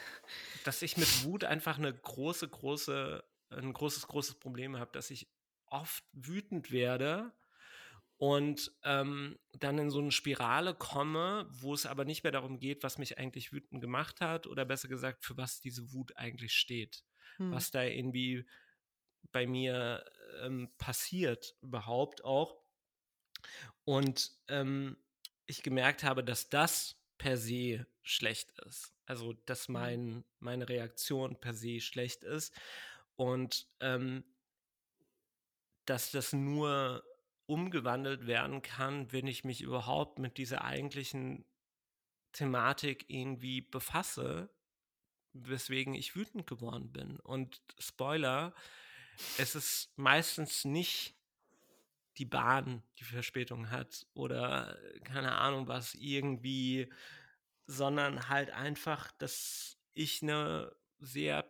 Dass ich mit Wut einfach eine große, große, ein großes, großes Problem habe, dass ich oft wütend werde und ähm, dann in so eine Spirale komme, wo es aber nicht mehr darum geht, was mich eigentlich wütend gemacht hat oder besser gesagt, für was diese Wut eigentlich steht hm. was da irgendwie bei mir ähm, passiert überhaupt auch. Und ähm, ich gemerkt habe, dass das per se schlecht ist. Also, dass hm. mein, meine Reaktion per se schlecht ist. Und ähm, dass das nur umgewandelt werden kann, wenn ich mich überhaupt mit dieser eigentlichen Thematik irgendwie befasse, weswegen ich wütend geworden bin. Und Spoiler, es ist meistens nicht die Bahn, die Verspätung hat oder keine Ahnung was irgendwie, sondern halt einfach, dass ich eine sehr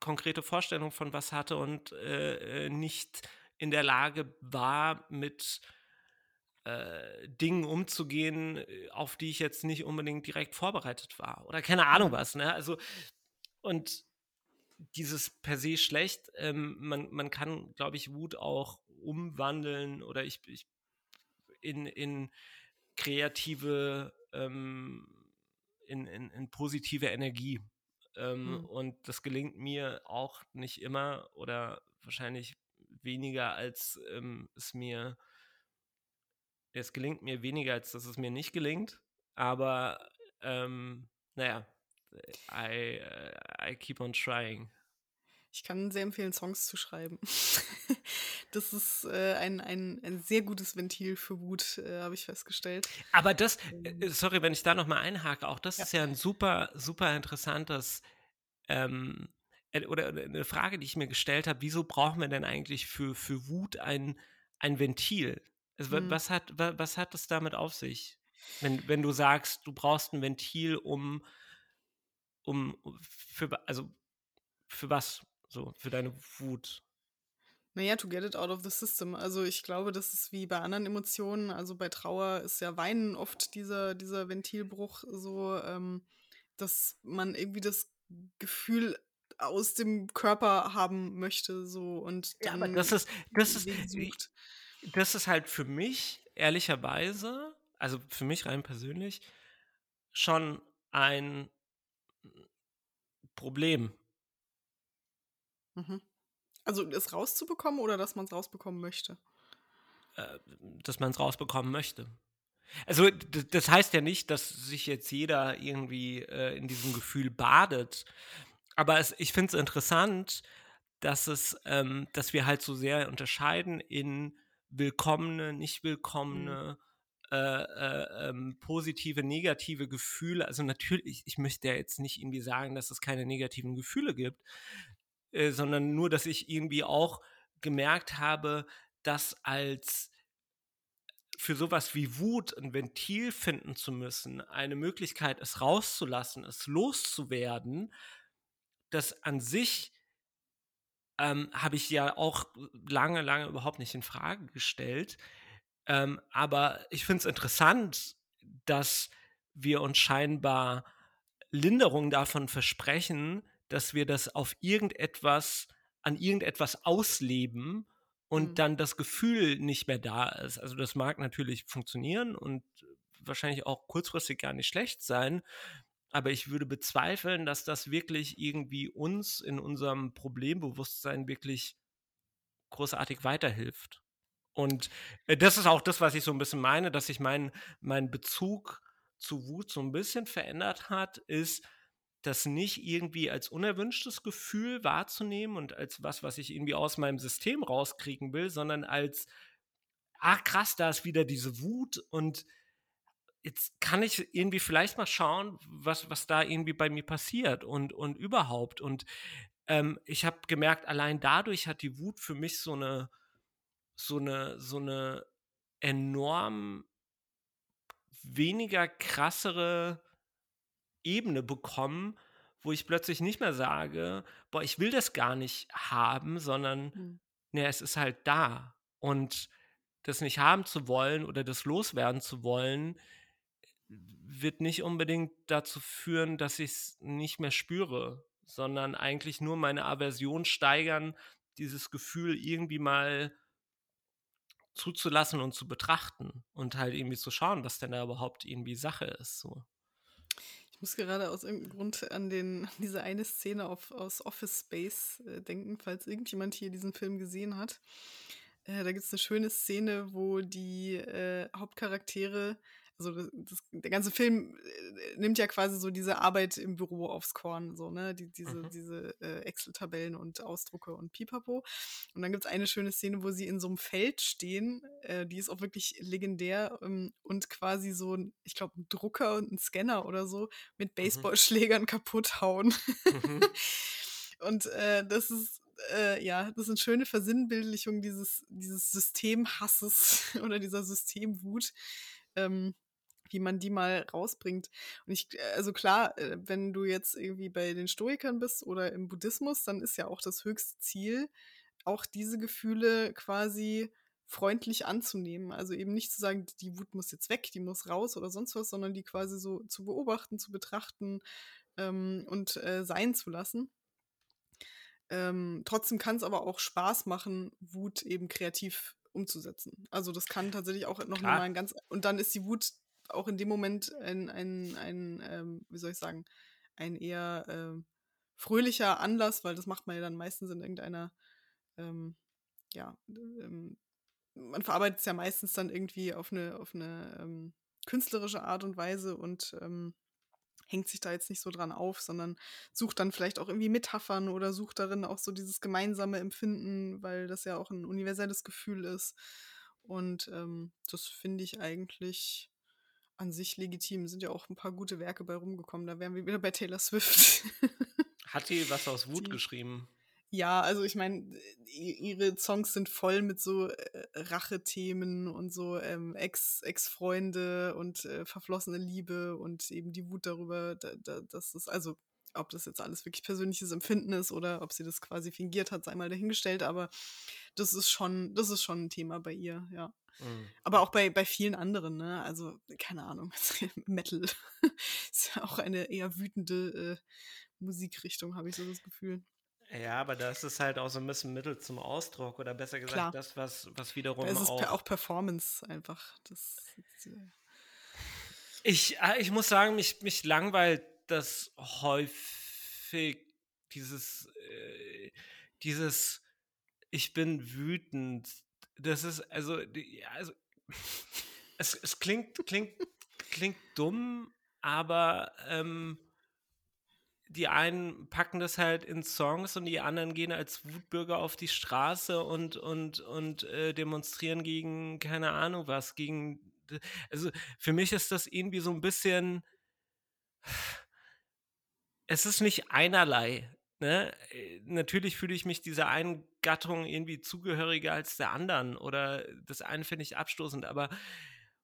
konkrete Vorstellung von was hatte und äh, äh nicht in der Lage war, mit äh, Dingen umzugehen, äh, auf die ich jetzt nicht unbedingt direkt vorbereitet war. Oder keine Ahnung was. Ne? Also, und dieses per se schlecht, ähm, man, man kann, glaube ich, Wut auch umwandeln oder ich, ich in, in kreative, ähm, in, in, in positive Energie. Ähm, hm. Und das gelingt mir auch nicht immer oder wahrscheinlich weniger, als ähm, es mir es gelingt mir weniger, als dass es mir nicht gelingt. Aber ähm, naja, I, uh, I keep on trying. Ich kann sehr empfehlen, Songs zu schreiben. [laughs] das ist äh, ein, ein, ein sehr gutes Ventil für Wut, äh, habe ich festgestellt. Aber das, ähm. äh, sorry, wenn ich da nochmal einhake, auch das ja. ist ja ein super, super interessantes ähm, äh, oder eine Frage, die ich mir gestellt habe, wieso brauchen wir denn eigentlich für, für Wut ein, ein Ventil? Also, mhm. was, hat, was hat es damit auf sich? Wenn, wenn du sagst, du brauchst ein Ventil, um, um für, also für was? So, für deine Wut. Naja, to get it out of the system. Also ich glaube, das ist wie bei anderen Emotionen. Also bei Trauer ist ja Weinen oft dieser, dieser Ventilbruch so, ähm, dass man irgendwie das Gefühl aus dem Körper haben möchte so und dann ja, aber das ist das ist sucht das ist halt für mich, ehrlicherweise, also für mich rein persönlich, schon ein Problem. Mhm. Also es rauszubekommen oder dass man es rausbekommen möchte? Äh, dass man es rausbekommen möchte. Also das heißt ja nicht, dass sich jetzt jeder irgendwie äh, in diesem Gefühl badet. Aber es, ich finde es interessant, dass es, ähm, dass wir halt so sehr unterscheiden in willkommene, nicht mhm. willkommene, mhm. äh, äh, ähm, positive, negative Gefühle. Also natürlich, ich möchte ja jetzt nicht irgendwie sagen, dass es keine negativen Gefühle gibt, äh, sondern nur, dass ich irgendwie auch gemerkt habe, dass als für sowas wie Wut ein Ventil finden zu müssen, eine Möglichkeit, es rauszulassen, es loszuwerden, das an sich ähm, habe ich ja auch lange, lange überhaupt nicht in Frage gestellt. Ähm, aber ich finde es interessant, dass wir uns scheinbar Linderung davon versprechen, dass wir das auf irgendetwas, an irgendetwas ausleben und mhm. dann das Gefühl nicht mehr da ist. Also das mag natürlich funktionieren und wahrscheinlich auch kurzfristig gar nicht schlecht sein, aber ich würde bezweifeln, dass das wirklich irgendwie uns in unserem Problembewusstsein wirklich großartig weiterhilft. Und äh, das ist auch das, was ich so ein bisschen meine, dass sich mein, mein Bezug zu Wut so ein bisschen verändert hat, ist, das nicht irgendwie als unerwünschtes Gefühl wahrzunehmen und als was, was ich irgendwie aus meinem System rauskriegen will, sondern als, ah krass, da ist wieder diese Wut und jetzt kann ich irgendwie vielleicht mal schauen, was, was da irgendwie bei mir passiert und, und überhaupt. Und ähm, ich habe gemerkt, allein dadurch hat die Wut für mich so eine, so eine, so eine enorm weniger krassere Ebene bekommen, wo ich plötzlich nicht mehr sage, boah, ich will das gar nicht haben, sondern mhm. ne, es ist halt da. Und das nicht haben zu wollen oder das loswerden zu wollen, wird nicht unbedingt dazu führen, dass ich es nicht mehr spüre, sondern eigentlich nur meine Aversion steigern, dieses Gefühl irgendwie mal zuzulassen und zu betrachten und halt irgendwie zu schauen, was denn da überhaupt irgendwie Sache ist. So. Ich muss gerade aus irgendeinem Grund an den, diese eine Szene auf, aus Office Space äh, denken, falls irgendjemand hier diesen Film gesehen hat. Äh, da gibt es eine schöne Szene, wo die äh, Hauptcharaktere also das, das, der ganze Film äh, nimmt ja quasi so diese Arbeit im Büro aufs Korn, so, ne? Die, diese, mhm. diese äh, Excel-Tabellen und Ausdrucke und Pipapo. Und dann gibt es eine schöne Szene, wo sie in so einem Feld stehen, äh, die ist auch wirklich legendär ähm, und quasi so ein, ich glaube, ein Drucker und ein Scanner oder so mit mhm. Baseballschlägern mhm. [laughs] kaputt hauen. Mhm. und äh, das ist äh, ja, das sind schöne Versinnbildlichungen dieses, dieses Systemhasses [laughs] oder dieser Systemwut. Ähm, wie man die mal rausbringt. Und ich, äh, also klar, äh, wenn du jetzt irgendwie bei den Stoikern bist oder im Buddhismus, dann ist ja auch das höchste Ziel, auch diese Gefühle quasi freundlich anzunehmen. Also eben nicht zu sagen, die Wut muss jetzt weg, die muss raus oder sonst was, sondern die quasi so zu beobachten, zu betrachten ähm, und äh, sein zu lassen. Ähm, trotzdem kann es aber auch Spaß machen, Wut eben kreativ umzusetzen. Also das kann tatsächlich auch noch mal ein ganz und dann ist die Wut auch in dem Moment ein, ein, ein ähm, wie soll ich sagen, ein eher ähm, fröhlicher Anlass, weil das macht man ja dann meistens in irgendeiner, ähm, ja, ähm, man verarbeitet es ja meistens dann irgendwie auf eine, auf eine ähm, künstlerische Art und Weise und ähm, hängt sich da jetzt nicht so dran auf, sondern sucht dann vielleicht auch irgendwie Metaphern oder sucht darin auch so dieses gemeinsame Empfinden, weil das ja auch ein universelles Gefühl ist. Und ähm, das finde ich eigentlich an sich legitim. Sind ja auch ein paar gute Werke bei rumgekommen. Da wären wir wieder bei Taylor Swift. [laughs] Hat die was aus Wut die, geschrieben? Ja, also ich meine, ihre Songs sind voll mit so äh, Rachethemen und so ähm, Ex, Ex-Freunde und äh, verflossene Liebe und eben die Wut darüber, da, da, dass es, also ob das jetzt alles wirklich persönliches Empfinden ist oder ob sie das quasi fingiert hat, sei mal dahingestellt, aber das ist schon, das ist schon ein Thema bei ihr, ja. Mhm. Aber auch bei, bei vielen anderen, ne? Also, keine Ahnung, [laughs] Metal ist ja auch eine eher wütende äh, Musikrichtung, habe ich so das Gefühl. Ja, aber das ist halt auch so ein bisschen Mittel zum Ausdruck oder besser gesagt, Klar. das, was, was wiederum. Es ist auch, auch Performance einfach. Das, das, äh ich, ah, ich muss sagen, mich, mich langweilt das häufig, dieses, äh, dieses, ich bin wütend. Das ist, also, also es, es klingt, klingt, klingt dumm, aber ähm, die einen packen das halt in Songs und die anderen gehen als Wutbürger auf die Straße und, und, und äh, demonstrieren gegen, keine Ahnung was, gegen. Also für mich ist das irgendwie so ein bisschen. Es ist nicht einerlei. Ne? Äh, natürlich fühle ich mich dieser einen Gattung irgendwie zugehöriger als der anderen oder das eine finde ich abstoßend, aber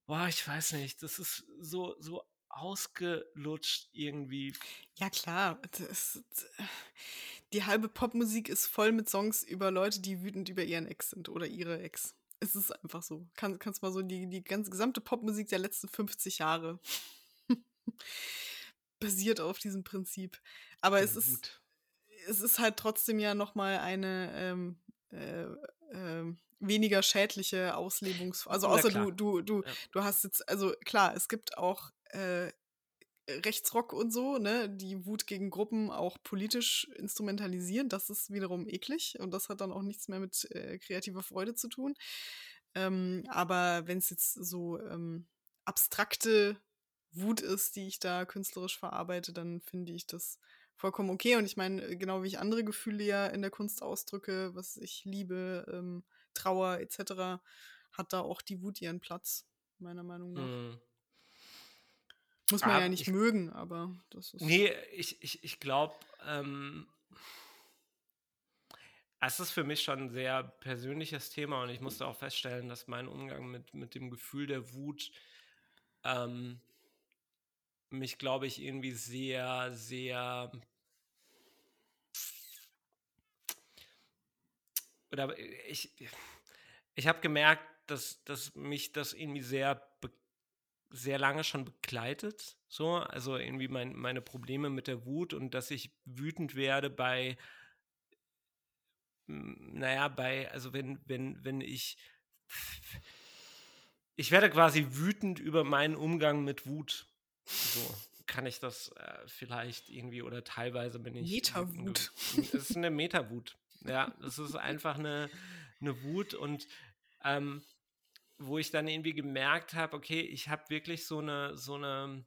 boah, ich weiß nicht, das ist so, so ausgelutscht irgendwie. Ja, klar. Das, die halbe Popmusik ist voll mit Songs über Leute, die wütend über ihren Ex sind oder ihre Ex. Es ist einfach so. Kann, kannst mal so die, die ganze gesamte Popmusik der letzten 50 Jahre [laughs] basiert auf diesem Prinzip. Aber es ist, es ist halt trotzdem ja nochmal eine ähm, äh, äh, weniger schädliche Auslebungsform. Also außer du, du, du, ja. du hast jetzt, also klar, es gibt auch äh, Rechtsrock und so, ne, die Wut gegen Gruppen auch politisch instrumentalisieren, das ist wiederum eklig und das hat dann auch nichts mehr mit äh, kreativer Freude zu tun. Ähm, aber wenn es jetzt so ähm, abstrakte Wut ist, die ich da künstlerisch verarbeite, dann finde ich das vollkommen okay. Und ich meine, genau wie ich andere Gefühle ja in der Kunst ausdrücke, was ich liebe, ähm, Trauer etc., hat da auch die Wut ihren Platz, meiner Meinung nach. Mhm. Muss man ja nicht ich, mögen, aber das ist. Nee, ich, ich, ich glaube, ähm, es ist für mich schon ein sehr persönliches Thema und ich musste auch feststellen, dass mein Umgang mit, mit dem Gefühl der Wut ähm, mich, glaube ich, irgendwie sehr, sehr oder ich, ich habe gemerkt, dass, dass mich das irgendwie sehr, sehr lange schon begleitet. So, also irgendwie mein, meine Probleme mit der Wut und dass ich wütend werde bei naja, bei, also wenn, wenn, wenn ich, ich werde quasi wütend über meinen Umgang mit Wut. So kann ich das äh, vielleicht irgendwie oder teilweise bin ich. Metawut. Es ist eine Metawut. Ja, es ist einfach eine, eine Wut und ähm, wo ich dann irgendwie gemerkt habe, okay, ich habe wirklich so eine, so eine,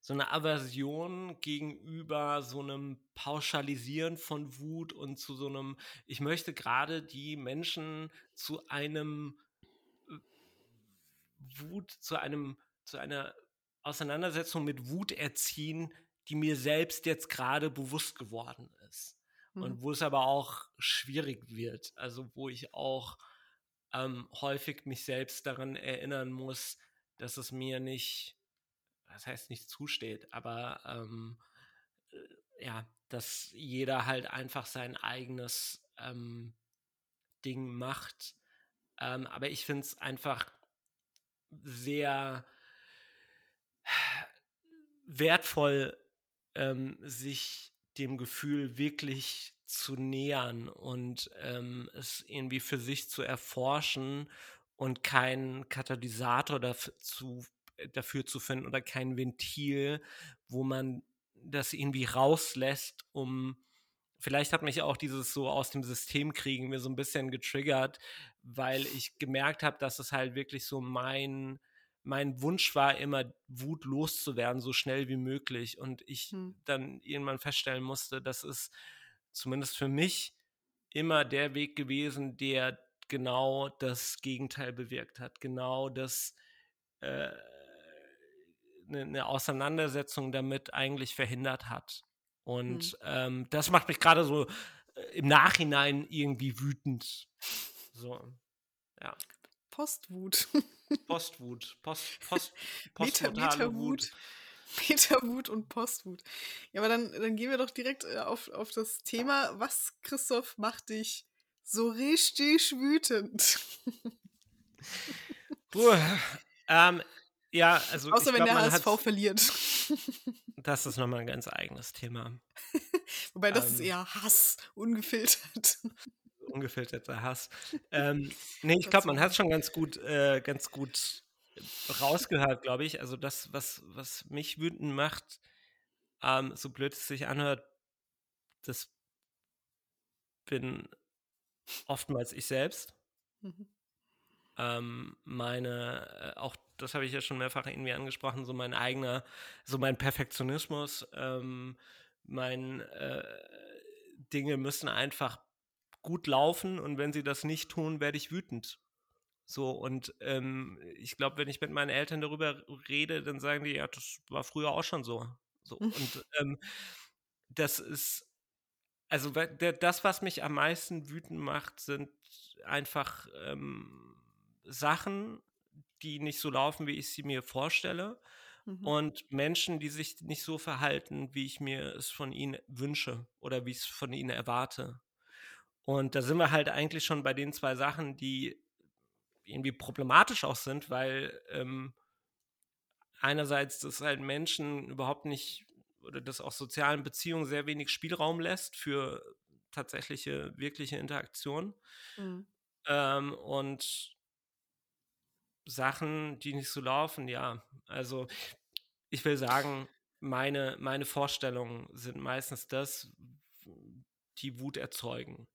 so eine Aversion gegenüber so einem Pauschalisieren von Wut und zu so einem, ich möchte gerade die Menschen zu einem äh, Wut, zu einem, zu einer Auseinandersetzung mit Wut erziehen, die mir selbst jetzt gerade bewusst geworden ist. Mhm. Und wo es aber auch schwierig wird. Also wo ich auch ähm, häufig mich selbst daran erinnern muss, dass es mir nicht das heißt nicht zusteht, aber ähm, äh, ja, dass jeder halt einfach sein eigenes ähm, Ding macht. Ähm, aber ich finde es einfach sehr wertvoll, ähm, sich dem Gefühl wirklich zu nähern und ähm, es irgendwie für sich zu erforschen und keinen Katalysator dazu dafür zu finden oder kein Ventil, wo man das irgendwie rauslässt, um vielleicht hat mich auch dieses so aus dem System kriegen mir so ein bisschen getriggert, weil ich gemerkt habe, dass es halt wirklich so mein mein Wunsch war immer Wut loszuwerden so schnell wie möglich und ich hm. dann irgendwann feststellen musste, das ist zumindest für mich immer der Weg gewesen, der genau das Gegenteil bewirkt hat, genau das äh, eine, eine Auseinandersetzung damit eigentlich verhindert hat. Und mhm. ähm, das macht mich gerade so äh, im Nachhinein irgendwie wütend. So, ja. Postwut. [laughs] Postwut. Post, Post, [laughs] Meta, Metawut. Metawut und Postwut. Ja, aber dann, dann gehen wir doch direkt äh, auf, auf das Thema. Was, Christoph, macht dich so richtig wütend? [laughs] Puh, ähm, ja, also. Außer wenn glaub, der HSV verliert. [laughs] Das ist nochmal ein ganz eigenes Thema. Wobei das ähm, ist eher Hass, ungefiltert. Ungefilterter Hass. [laughs] ähm, nee, ich glaube, man hat schon ganz gut, äh, ganz gut rausgehört, glaube ich. Also das, was, was mich wütend macht, ähm, so blöd es sich anhört, das bin oftmals ich selbst. Mhm. Ähm, meine, äh, auch das habe ich ja schon mehrfach irgendwie angesprochen, so mein eigener, so mein Perfektionismus, ähm, mein äh, Dinge müssen einfach gut laufen und wenn sie das nicht tun, werde ich wütend. So, und ähm, ich glaube, wenn ich mit meinen Eltern darüber rede, dann sagen die, ja, das war früher auch schon so. so und ähm, das ist, also das, was mich am meisten wütend macht, sind einfach ähm, Sachen, die nicht so laufen, wie ich sie mir vorstelle. Mhm. Und Menschen, die sich nicht so verhalten, wie ich mir es von ihnen wünsche oder wie ich es von ihnen erwarte. Und da sind wir halt eigentlich schon bei den zwei Sachen, die irgendwie problematisch auch sind, weil ähm, einerseits das halt Menschen überhaupt nicht oder das auch sozialen Beziehungen sehr wenig Spielraum lässt für tatsächliche, wirkliche Interaktion. Mhm. Ähm, und Sachen, die nicht so laufen, ja. Also ich will sagen, meine, meine Vorstellungen sind meistens das, die Wut erzeugen.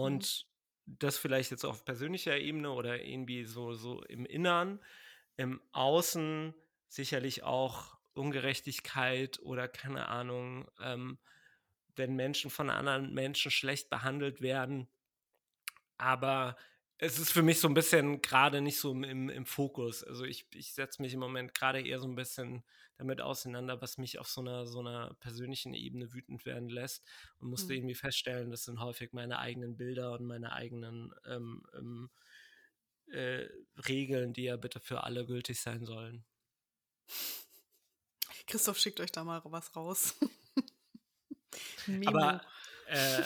Und mhm. das vielleicht jetzt auf persönlicher Ebene oder irgendwie so, so im Innern, im Außen sicherlich auch Ungerechtigkeit oder keine Ahnung, ähm, wenn Menschen von anderen Menschen schlecht behandelt werden. Aber es ist für mich so ein bisschen gerade nicht so im, im Fokus. Also ich, ich setze mich im Moment gerade eher so ein bisschen damit auseinander, was mich auf so einer, so einer persönlichen Ebene wütend werden lässt und musste mhm. irgendwie feststellen, das sind häufig meine eigenen Bilder und meine eigenen ähm, ähm, äh, Regeln, die ja bitte für alle gültig sein sollen. Christoph schickt euch da mal was raus. [laughs] [laughs] Aber äh,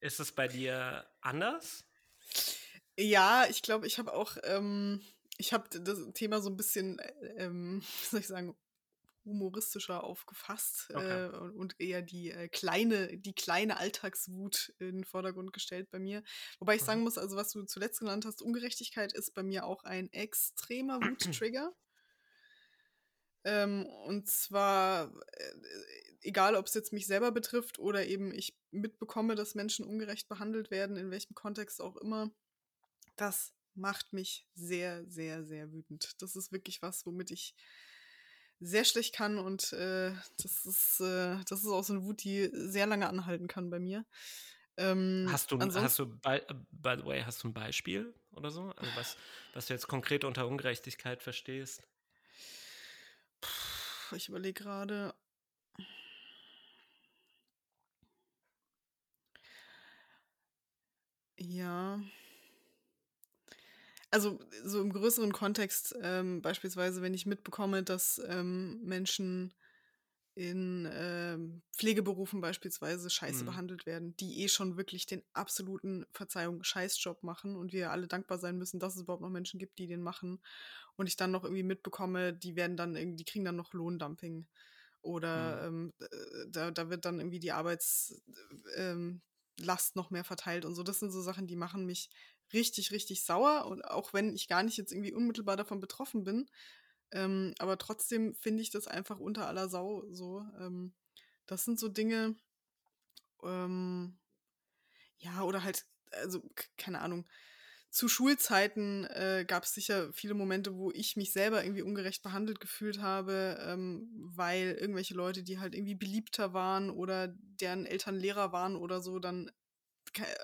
ist es bei dir anders? Ja, ich glaube, ich habe auch, ähm, ich habe das Thema so ein bisschen, äh, ähm, [laughs] wie soll ich sagen, humoristischer aufgefasst okay. äh, und eher die äh, kleine, die kleine Alltagswut in den Vordergrund gestellt bei mir. Wobei ich sagen mhm. muss, also was du zuletzt genannt hast, Ungerechtigkeit ist bei mir auch ein extremer [clears throat] Wuttrigger. ähm, und zwar, äh, egal ob es jetzt mich selber betrifft oder eben ich mitbekomme, dass Menschen ungerecht behandelt werden, in welchem Kontext auch immer das macht mich sehr, sehr, sehr wütend. Das ist wirklich was, womit ich sehr schlecht kann und äh, das, ist, äh, das ist auch so eine Wut, die sehr lange anhalten kann bei mir. Ähm, hast du, hast du by, by the way, hast du ein Beispiel oder so? Also was, was du jetzt konkret unter Ungerechtigkeit verstehst? Ich überlege gerade. Ja also so im größeren Kontext, ähm, beispielsweise, wenn ich mitbekomme, dass ähm, Menschen in ähm, Pflegeberufen beispielsweise scheiße mhm. behandelt werden, die eh schon wirklich den absoluten, Verzeihung, Scheißjob machen und wir alle dankbar sein müssen, dass es überhaupt noch Menschen gibt, die den machen. Und ich dann noch irgendwie mitbekomme, die werden dann irgendwie, die kriegen dann noch Lohndumping. Oder mhm. ähm, da, da wird dann irgendwie die Arbeitslast ähm, noch mehr verteilt und so. Das sind so Sachen, die machen mich richtig, richtig sauer. Und auch wenn ich gar nicht jetzt irgendwie unmittelbar davon betroffen bin, ähm, aber trotzdem finde ich das einfach unter aller Sau so. Ähm, das sind so Dinge, ähm, ja, oder halt, also, keine Ahnung. Zu Schulzeiten äh, gab es sicher viele Momente, wo ich mich selber irgendwie ungerecht behandelt gefühlt habe, ähm, weil irgendwelche Leute, die halt irgendwie beliebter waren oder deren Eltern Lehrer waren oder so, dann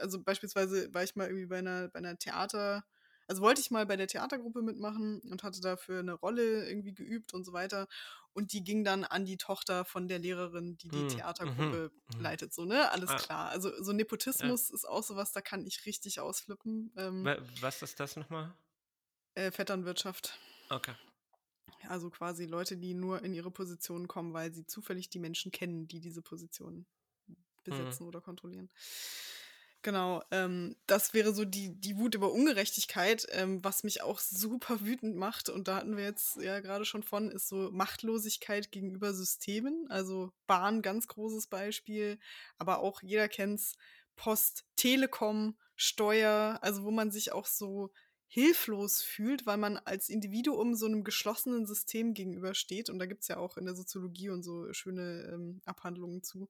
also beispielsweise war ich mal irgendwie bei einer, bei einer Theater, also wollte ich mal bei der Theatergruppe mitmachen und hatte dafür eine Rolle irgendwie geübt und so weiter. Und die ging dann an die Tochter von der Lehrerin, die die hm, Theatergruppe mhm, leitet. So, ne? Alles ah. klar. Also so Nepotismus ja. ist auch sowas, da kann ich richtig ausflippen. Ähm, Was ist das nochmal? Äh, Vetternwirtschaft. Okay. Also quasi Leute, die nur in ihre Position kommen, weil sie zufällig die Menschen kennen, die diese Position mhm. besetzen mhm. oder kontrollieren. Genau, ähm, das wäre so die, die Wut über Ungerechtigkeit, ähm, was mich auch super wütend macht. Und da hatten wir jetzt ja gerade schon von, ist so Machtlosigkeit gegenüber Systemen. Also Bahn, ganz großes Beispiel, aber auch jeder kennt's, Post, Telekom, Steuer, also wo man sich auch so hilflos fühlt, weil man als Individuum so einem geschlossenen System gegenübersteht. Und da gibt es ja auch in der Soziologie und so schöne ähm, Abhandlungen zu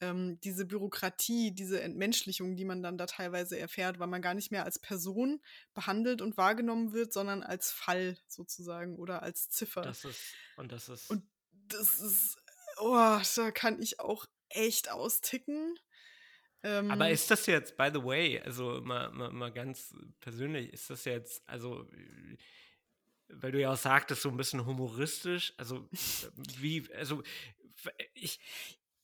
ähm, diese Bürokratie, diese Entmenschlichung, die man dann da teilweise erfährt, weil man gar nicht mehr als Person behandelt und wahrgenommen wird, sondern als Fall sozusagen oder als Ziffer. Das ist, und das ist. Und das ist, oh, da kann ich auch echt austicken. Ähm, Aber ist das jetzt, by the way, also mal, mal, mal ganz persönlich, ist das jetzt, also weil du ja auch sagtest, so ein bisschen humoristisch, also wie, also ich,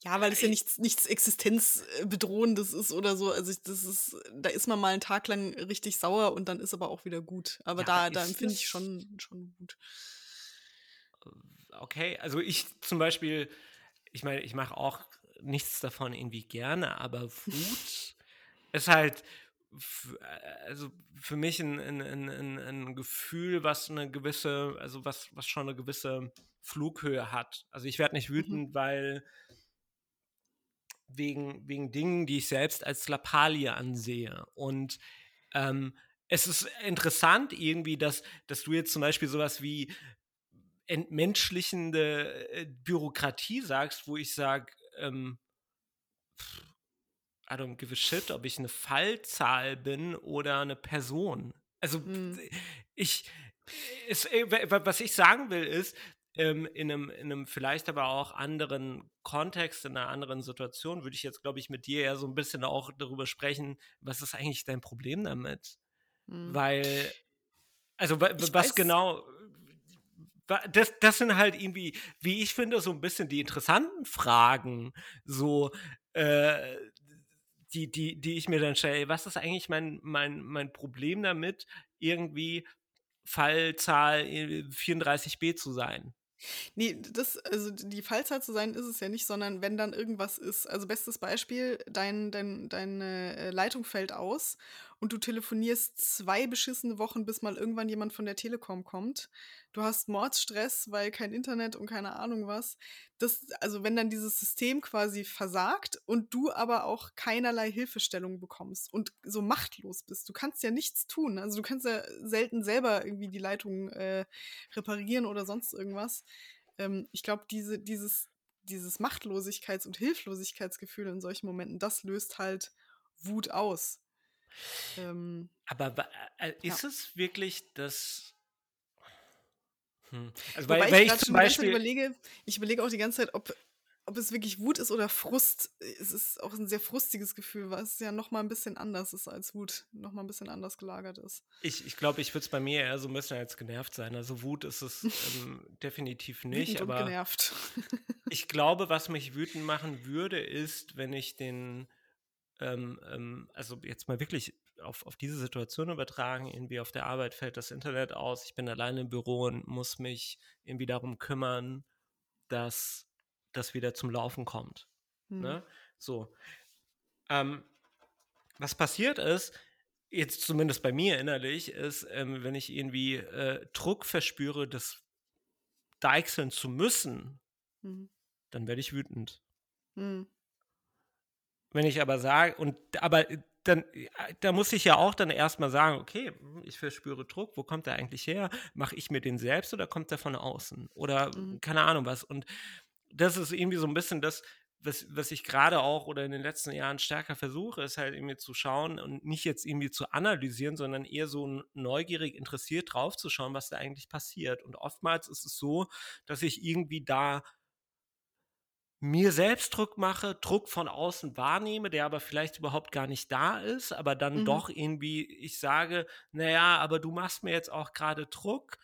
ja, weil es ja nichts, nichts Existenzbedrohendes ist oder so. Also das ist, da ist man mal einen Tag lang richtig sauer und dann ist aber auch wieder gut. Aber ja, da, da empfinde ich schon, schon gut. Okay, also ich zum Beispiel, ich meine, ich mache auch nichts davon irgendwie gerne, aber Wut [laughs] ist halt also für mich ein, ein, ein, ein, Gefühl, was eine gewisse, also was, was schon eine gewisse Flughöhe hat. Also ich werde nicht mhm. wütend, mhm. weil wegen, wegen Dingen, die ich selbst als Lappalie ansehe. Und ähm, es ist interessant irgendwie, dass, dass du jetzt zum Beispiel sowas wie entmenschlichende äh, Bürokratie sagst, wo ich sage, ähm, I don't give a shit, ob ich eine Fallzahl bin oder eine Person. Also mhm. ich, es, äh, was ich sagen will, ist, ähm, in, einem, in einem vielleicht aber auch anderen Kontext, in einer anderen Situation, würde ich jetzt, glaube ich, mit dir ja so ein bisschen auch darüber sprechen, was ist eigentlich dein Problem damit? Mhm. Weil, also was weiß. genau, das, das sind halt irgendwie, wie ich finde, so ein bisschen die interessanten Fragen, so, äh, die, die, die ich mir dann stelle, was ist eigentlich mein, mein, mein Problem damit, irgendwie Fallzahl 34b äh, zu sein? Nee, das, also die Fallzahl zu sein ist es ja nicht, sondern wenn dann irgendwas ist. Also bestes Beispiel, dein, dein, deine äh, Leitung fällt aus und du telefonierst zwei beschissene Wochen, bis mal irgendwann jemand von der Telekom kommt. Du hast Mordsstress, weil kein Internet und keine Ahnung was. Das, also wenn dann dieses System quasi versagt und du aber auch keinerlei Hilfestellung bekommst und so machtlos bist, du kannst ja nichts tun. Also du kannst ja selten selber irgendwie die Leitung äh, reparieren oder sonst irgendwas. Ähm, ich glaube, diese, dieses, dieses Machtlosigkeits- und Hilflosigkeitsgefühl in solchen Momenten, das löst halt Wut aus. Ähm, Aber äh, ist ja. es wirklich das. Hm. Also, Wobei weil ich, ich zum Beispiel überlege, ich überlege auch die ganze Zeit, ob, ob es wirklich Wut ist oder Frust. Es ist auch ein sehr frustiges Gefühl, weil es ja noch mal ein bisschen anders ist als Wut, noch mal ein bisschen anders gelagert ist. Ich, ich glaube, ich würde es bei mir eher so ein bisschen als genervt sein. Also Wut ist es ähm, definitiv nicht. Wütend aber und genervt. [laughs] ich glaube, was mich wütend machen würde, ist, wenn ich den ähm, ähm, also jetzt mal wirklich auf, auf diese Situation übertragen, irgendwie auf der Arbeit fällt das Internet aus, ich bin alleine im Büro und muss mich irgendwie darum kümmern, dass das wieder zum Laufen kommt. Mhm. Ne? So. Ähm, was passiert ist, jetzt zumindest bei mir innerlich, ist, ähm, wenn ich irgendwie äh, Druck verspüre, das deichseln zu müssen, mhm. dann werde ich wütend. Mhm. Wenn ich aber sage, und aber dann, da muss ich ja auch dann erstmal sagen, okay, ich verspüre Druck, wo kommt der eigentlich her? Mache ich mir den selbst oder kommt der von außen? Oder mhm. keine Ahnung was. Und das ist irgendwie so ein bisschen das, was, was ich gerade auch oder in den letzten Jahren stärker versuche, ist halt irgendwie zu schauen und nicht jetzt irgendwie zu analysieren, sondern eher so neugierig interessiert drauf zu schauen, was da eigentlich passiert. Und oftmals ist es so, dass ich irgendwie da mir selbst Druck mache, Druck von außen wahrnehme, der aber vielleicht überhaupt gar nicht da ist, aber dann mhm. doch irgendwie ich sage, naja, aber du machst mir jetzt auch gerade Druck.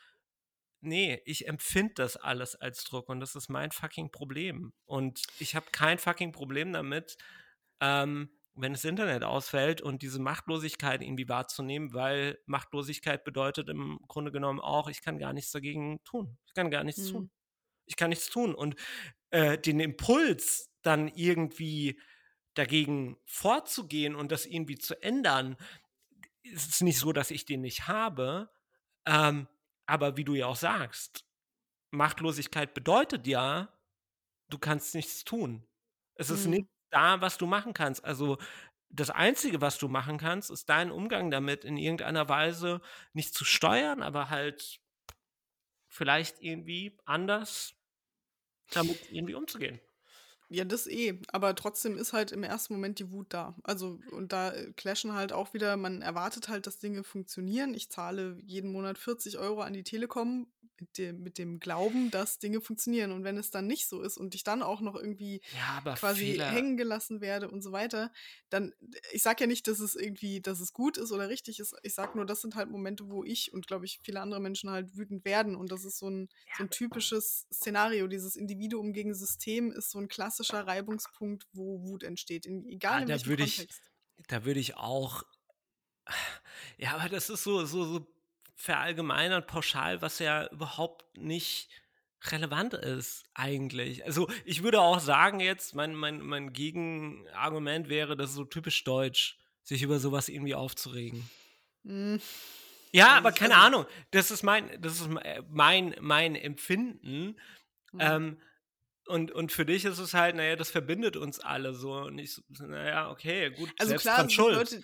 Nee, ich empfinde das alles als Druck und das ist mein fucking Problem. Und ich habe kein fucking Problem damit, ähm, wenn das Internet ausfällt und diese Machtlosigkeit irgendwie wahrzunehmen, weil Machtlosigkeit bedeutet im Grunde genommen auch, ich kann gar nichts dagegen tun. Ich kann gar nichts mhm. tun. Ich kann nichts tun. Und äh, den Impuls dann irgendwie dagegen vorzugehen und das irgendwie zu ändern, ist es nicht so, dass ich den nicht habe. Ähm, aber wie du ja auch sagst, Machtlosigkeit bedeutet ja, du kannst nichts tun. Es ist mhm. nicht da, was du machen kannst. Also das Einzige, was du machen kannst, ist deinen Umgang damit in irgendeiner Weise nicht zu steuern, aber halt vielleicht irgendwie anders damit irgendwie umzugehen. Ja, das eh. Aber trotzdem ist halt im ersten Moment die Wut da. Also, und da äh, clashen halt auch wieder, man erwartet halt, dass Dinge funktionieren. Ich zahle jeden Monat 40 Euro an die Telekom mit dem, mit dem Glauben, dass Dinge funktionieren. Und wenn es dann nicht so ist und ich dann auch noch irgendwie ja, quasi Fehler. hängen gelassen werde und so weiter, dann, ich sage ja nicht, dass es irgendwie, dass es gut ist oder richtig ist. Ich sage nur, das sind halt Momente, wo ich und glaube ich viele andere Menschen halt wütend werden. Und das ist so ein, ja. so ein typisches Szenario. Dieses Individuum gegen System ist so ein klassischer Reibungspunkt, wo Wut entsteht. In, egal ah, in welchem Kontext. Ich, da würde ich auch. Ja, aber das ist so, so, so verallgemeinert pauschal, was ja überhaupt nicht relevant ist eigentlich. Also ich würde auch sagen jetzt, mein, mein, mein Gegenargument wäre, das ist so typisch deutsch, sich über sowas irgendwie aufzuregen. Mhm. Ja, aber keine also Ahnung. Das ist mein, das ist mein, mein Empfinden. Mhm. Ähm, und, und für dich ist es halt, naja, das verbindet uns alle so. Und ich, naja, okay, gut, also selbst klar, schuld. Leute,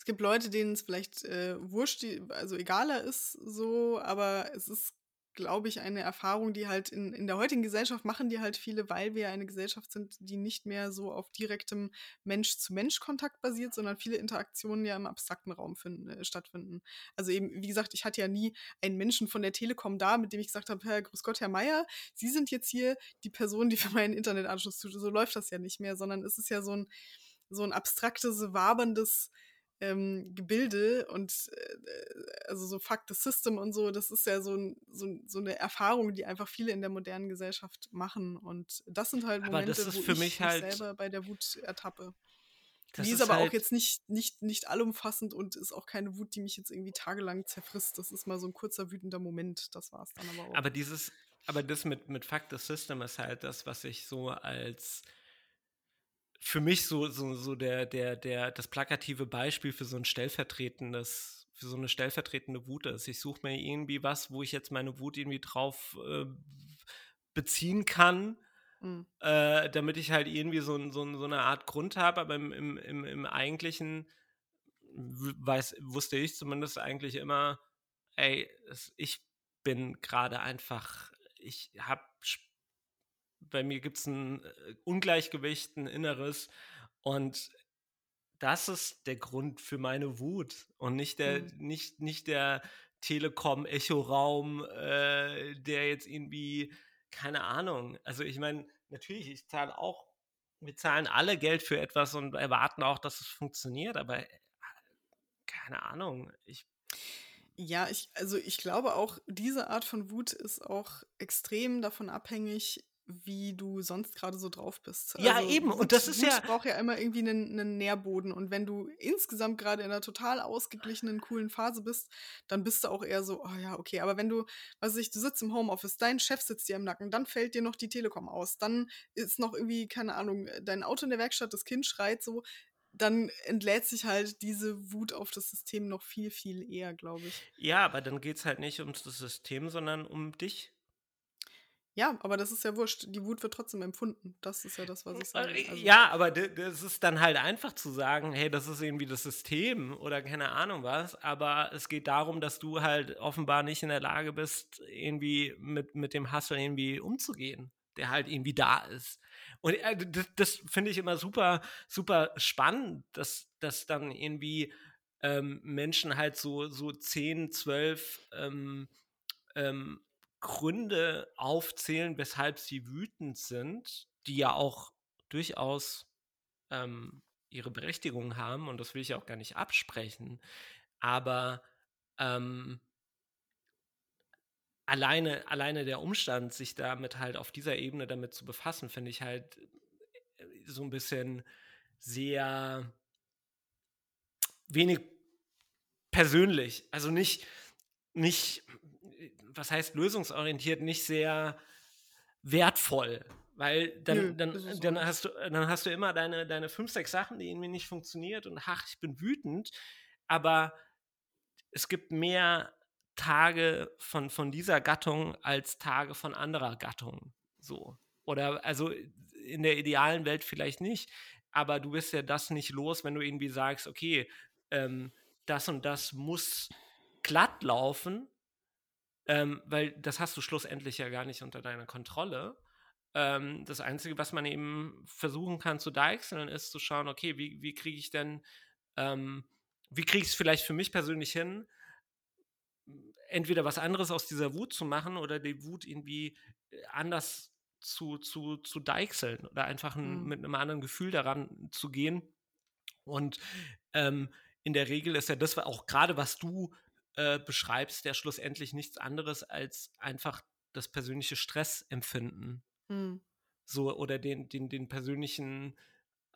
es gibt Leute, denen es vielleicht äh, wurscht, also egaler ist so, aber es ist, glaube ich, eine Erfahrung, die halt in, in der heutigen Gesellschaft machen die halt viele, weil wir eine Gesellschaft sind, die nicht mehr so auf direktem Mensch-zu-Mensch-Kontakt basiert, sondern viele Interaktionen ja im abstrakten Raum finden, äh, stattfinden. Also eben, wie gesagt, ich hatte ja nie einen Menschen von der Telekom da, mit dem ich gesagt habe, Herr Grüß Gott, Herr Meier, Sie sind jetzt hier die Person, die [laughs] für meinen Internetanschluss tut. So läuft das ja nicht mehr, sondern es ist ja so ein, so ein abstraktes, waberndes ähm, Gebilde und äh, also so Fuck the System und so, das ist ja so, ein, so, so, eine Erfahrung, die einfach viele in der modernen Gesellschaft machen. Und das sind halt Momente, wo ich mich halt selber bei der Wut ertappe. Das die ist, ist aber halt auch jetzt nicht, nicht, nicht allumfassend und ist auch keine Wut, die mich jetzt irgendwie tagelang zerfrisst. Das ist mal so ein kurzer wütender Moment. Das war es dann aber auch. Aber dieses, aber das mit, mit Fuck the System ist halt das, was ich so als für mich so, so, so der, der, der, das plakative Beispiel für so ein stellvertretendes, für so eine stellvertretende Wut ist. Ich suche mir irgendwie was, wo ich jetzt meine Wut irgendwie drauf äh, beziehen kann, mhm. äh, damit ich halt irgendwie so, so, so eine Art Grund habe, aber im, im, im, im eigentlichen weiß, wusste ich zumindest eigentlich immer, ey, ich bin gerade einfach, ich habe bei mir gibt es ein äh, Ungleichgewicht, ein inneres. Und das ist der Grund für meine Wut und nicht der, mhm. nicht, nicht der Telekom-Echo-Raum, äh, der jetzt irgendwie, keine Ahnung. Also ich meine, natürlich, ich zahle auch, wir zahlen alle Geld für etwas und erwarten auch, dass es funktioniert, aber äh, keine Ahnung. Ich ja, ich, also ich glaube auch, diese Art von Wut ist auch extrem davon abhängig, wie du sonst gerade so drauf bist. Ja, also, eben. Und das ist ja. braucht ja immer irgendwie einen, einen Nährboden. Und wenn du insgesamt gerade in einer total ausgeglichenen, coolen Phase bist, dann bist du auch eher so, oh ja, okay. Aber wenn du, was weiß ich, du sitzt im Homeoffice, dein Chef sitzt dir im Nacken, dann fällt dir noch die Telekom aus, dann ist noch irgendwie, keine Ahnung, dein Auto in der Werkstatt, das Kind schreit so, dann entlädt sich halt diese Wut auf das System noch viel, viel eher, glaube ich. Ja, aber dann geht es halt nicht um das System, sondern um dich. Ja, aber das ist ja wurscht. Die Wut wird trotzdem empfunden. Das ist ja das, was ich sage. Äh, also ja, aber das ist dann halt einfach zu sagen, hey, das ist irgendwie das System oder keine Ahnung was. Aber es geht darum, dass du halt offenbar nicht in der Lage bist, irgendwie mit, mit dem Hustle irgendwie umzugehen, der halt irgendwie da ist. Und äh, das, das finde ich immer super, super spannend, dass, dass dann irgendwie ähm, Menschen halt so, so 10, 12 ähm, ähm, Gründe aufzählen, weshalb sie wütend sind, die ja auch durchaus ähm, ihre Berechtigung haben und das will ich auch gar nicht absprechen. Aber ähm, alleine, alleine der Umstand, sich damit halt auf dieser Ebene damit zu befassen, finde ich halt äh, so ein bisschen sehr wenig persönlich. Also nicht, nicht was heißt lösungsorientiert, nicht sehr wertvoll. Weil dann, Nö, dann, dann, hast du, dann hast du immer deine, deine fünf, sechs Sachen, die irgendwie nicht funktioniert und ach, ich bin wütend. Aber es gibt mehr Tage von, von dieser Gattung als Tage von anderer Gattung. So. Oder also in der idealen Welt vielleicht nicht. Aber du bist ja das nicht los, wenn du irgendwie sagst, okay, ähm, das und das muss glatt laufen, ähm, weil das hast du schlussendlich ja gar nicht unter deiner Kontrolle. Ähm, das Einzige, was man eben versuchen kann zu deichseln, ist zu schauen, okay, wie, wie kriege ich denn, ähm, wie kriege ich es vielleicht für mich persönlich hin, entweder was anderes aus dieser Wut zu machen oder die Wut irgendwie äh, anders zu, zu, zu deichseln oder einfach ein, mhm. mit einem anderen Gefühl daran zu gehen. Und ähm, in der Regel ist ja das auch gerade, was du äh, beschreibst, ja schlussendlich nichts anderes als einfach das persönliche Stressempfinden. Mhm. So, oder den, den, den persönlichen,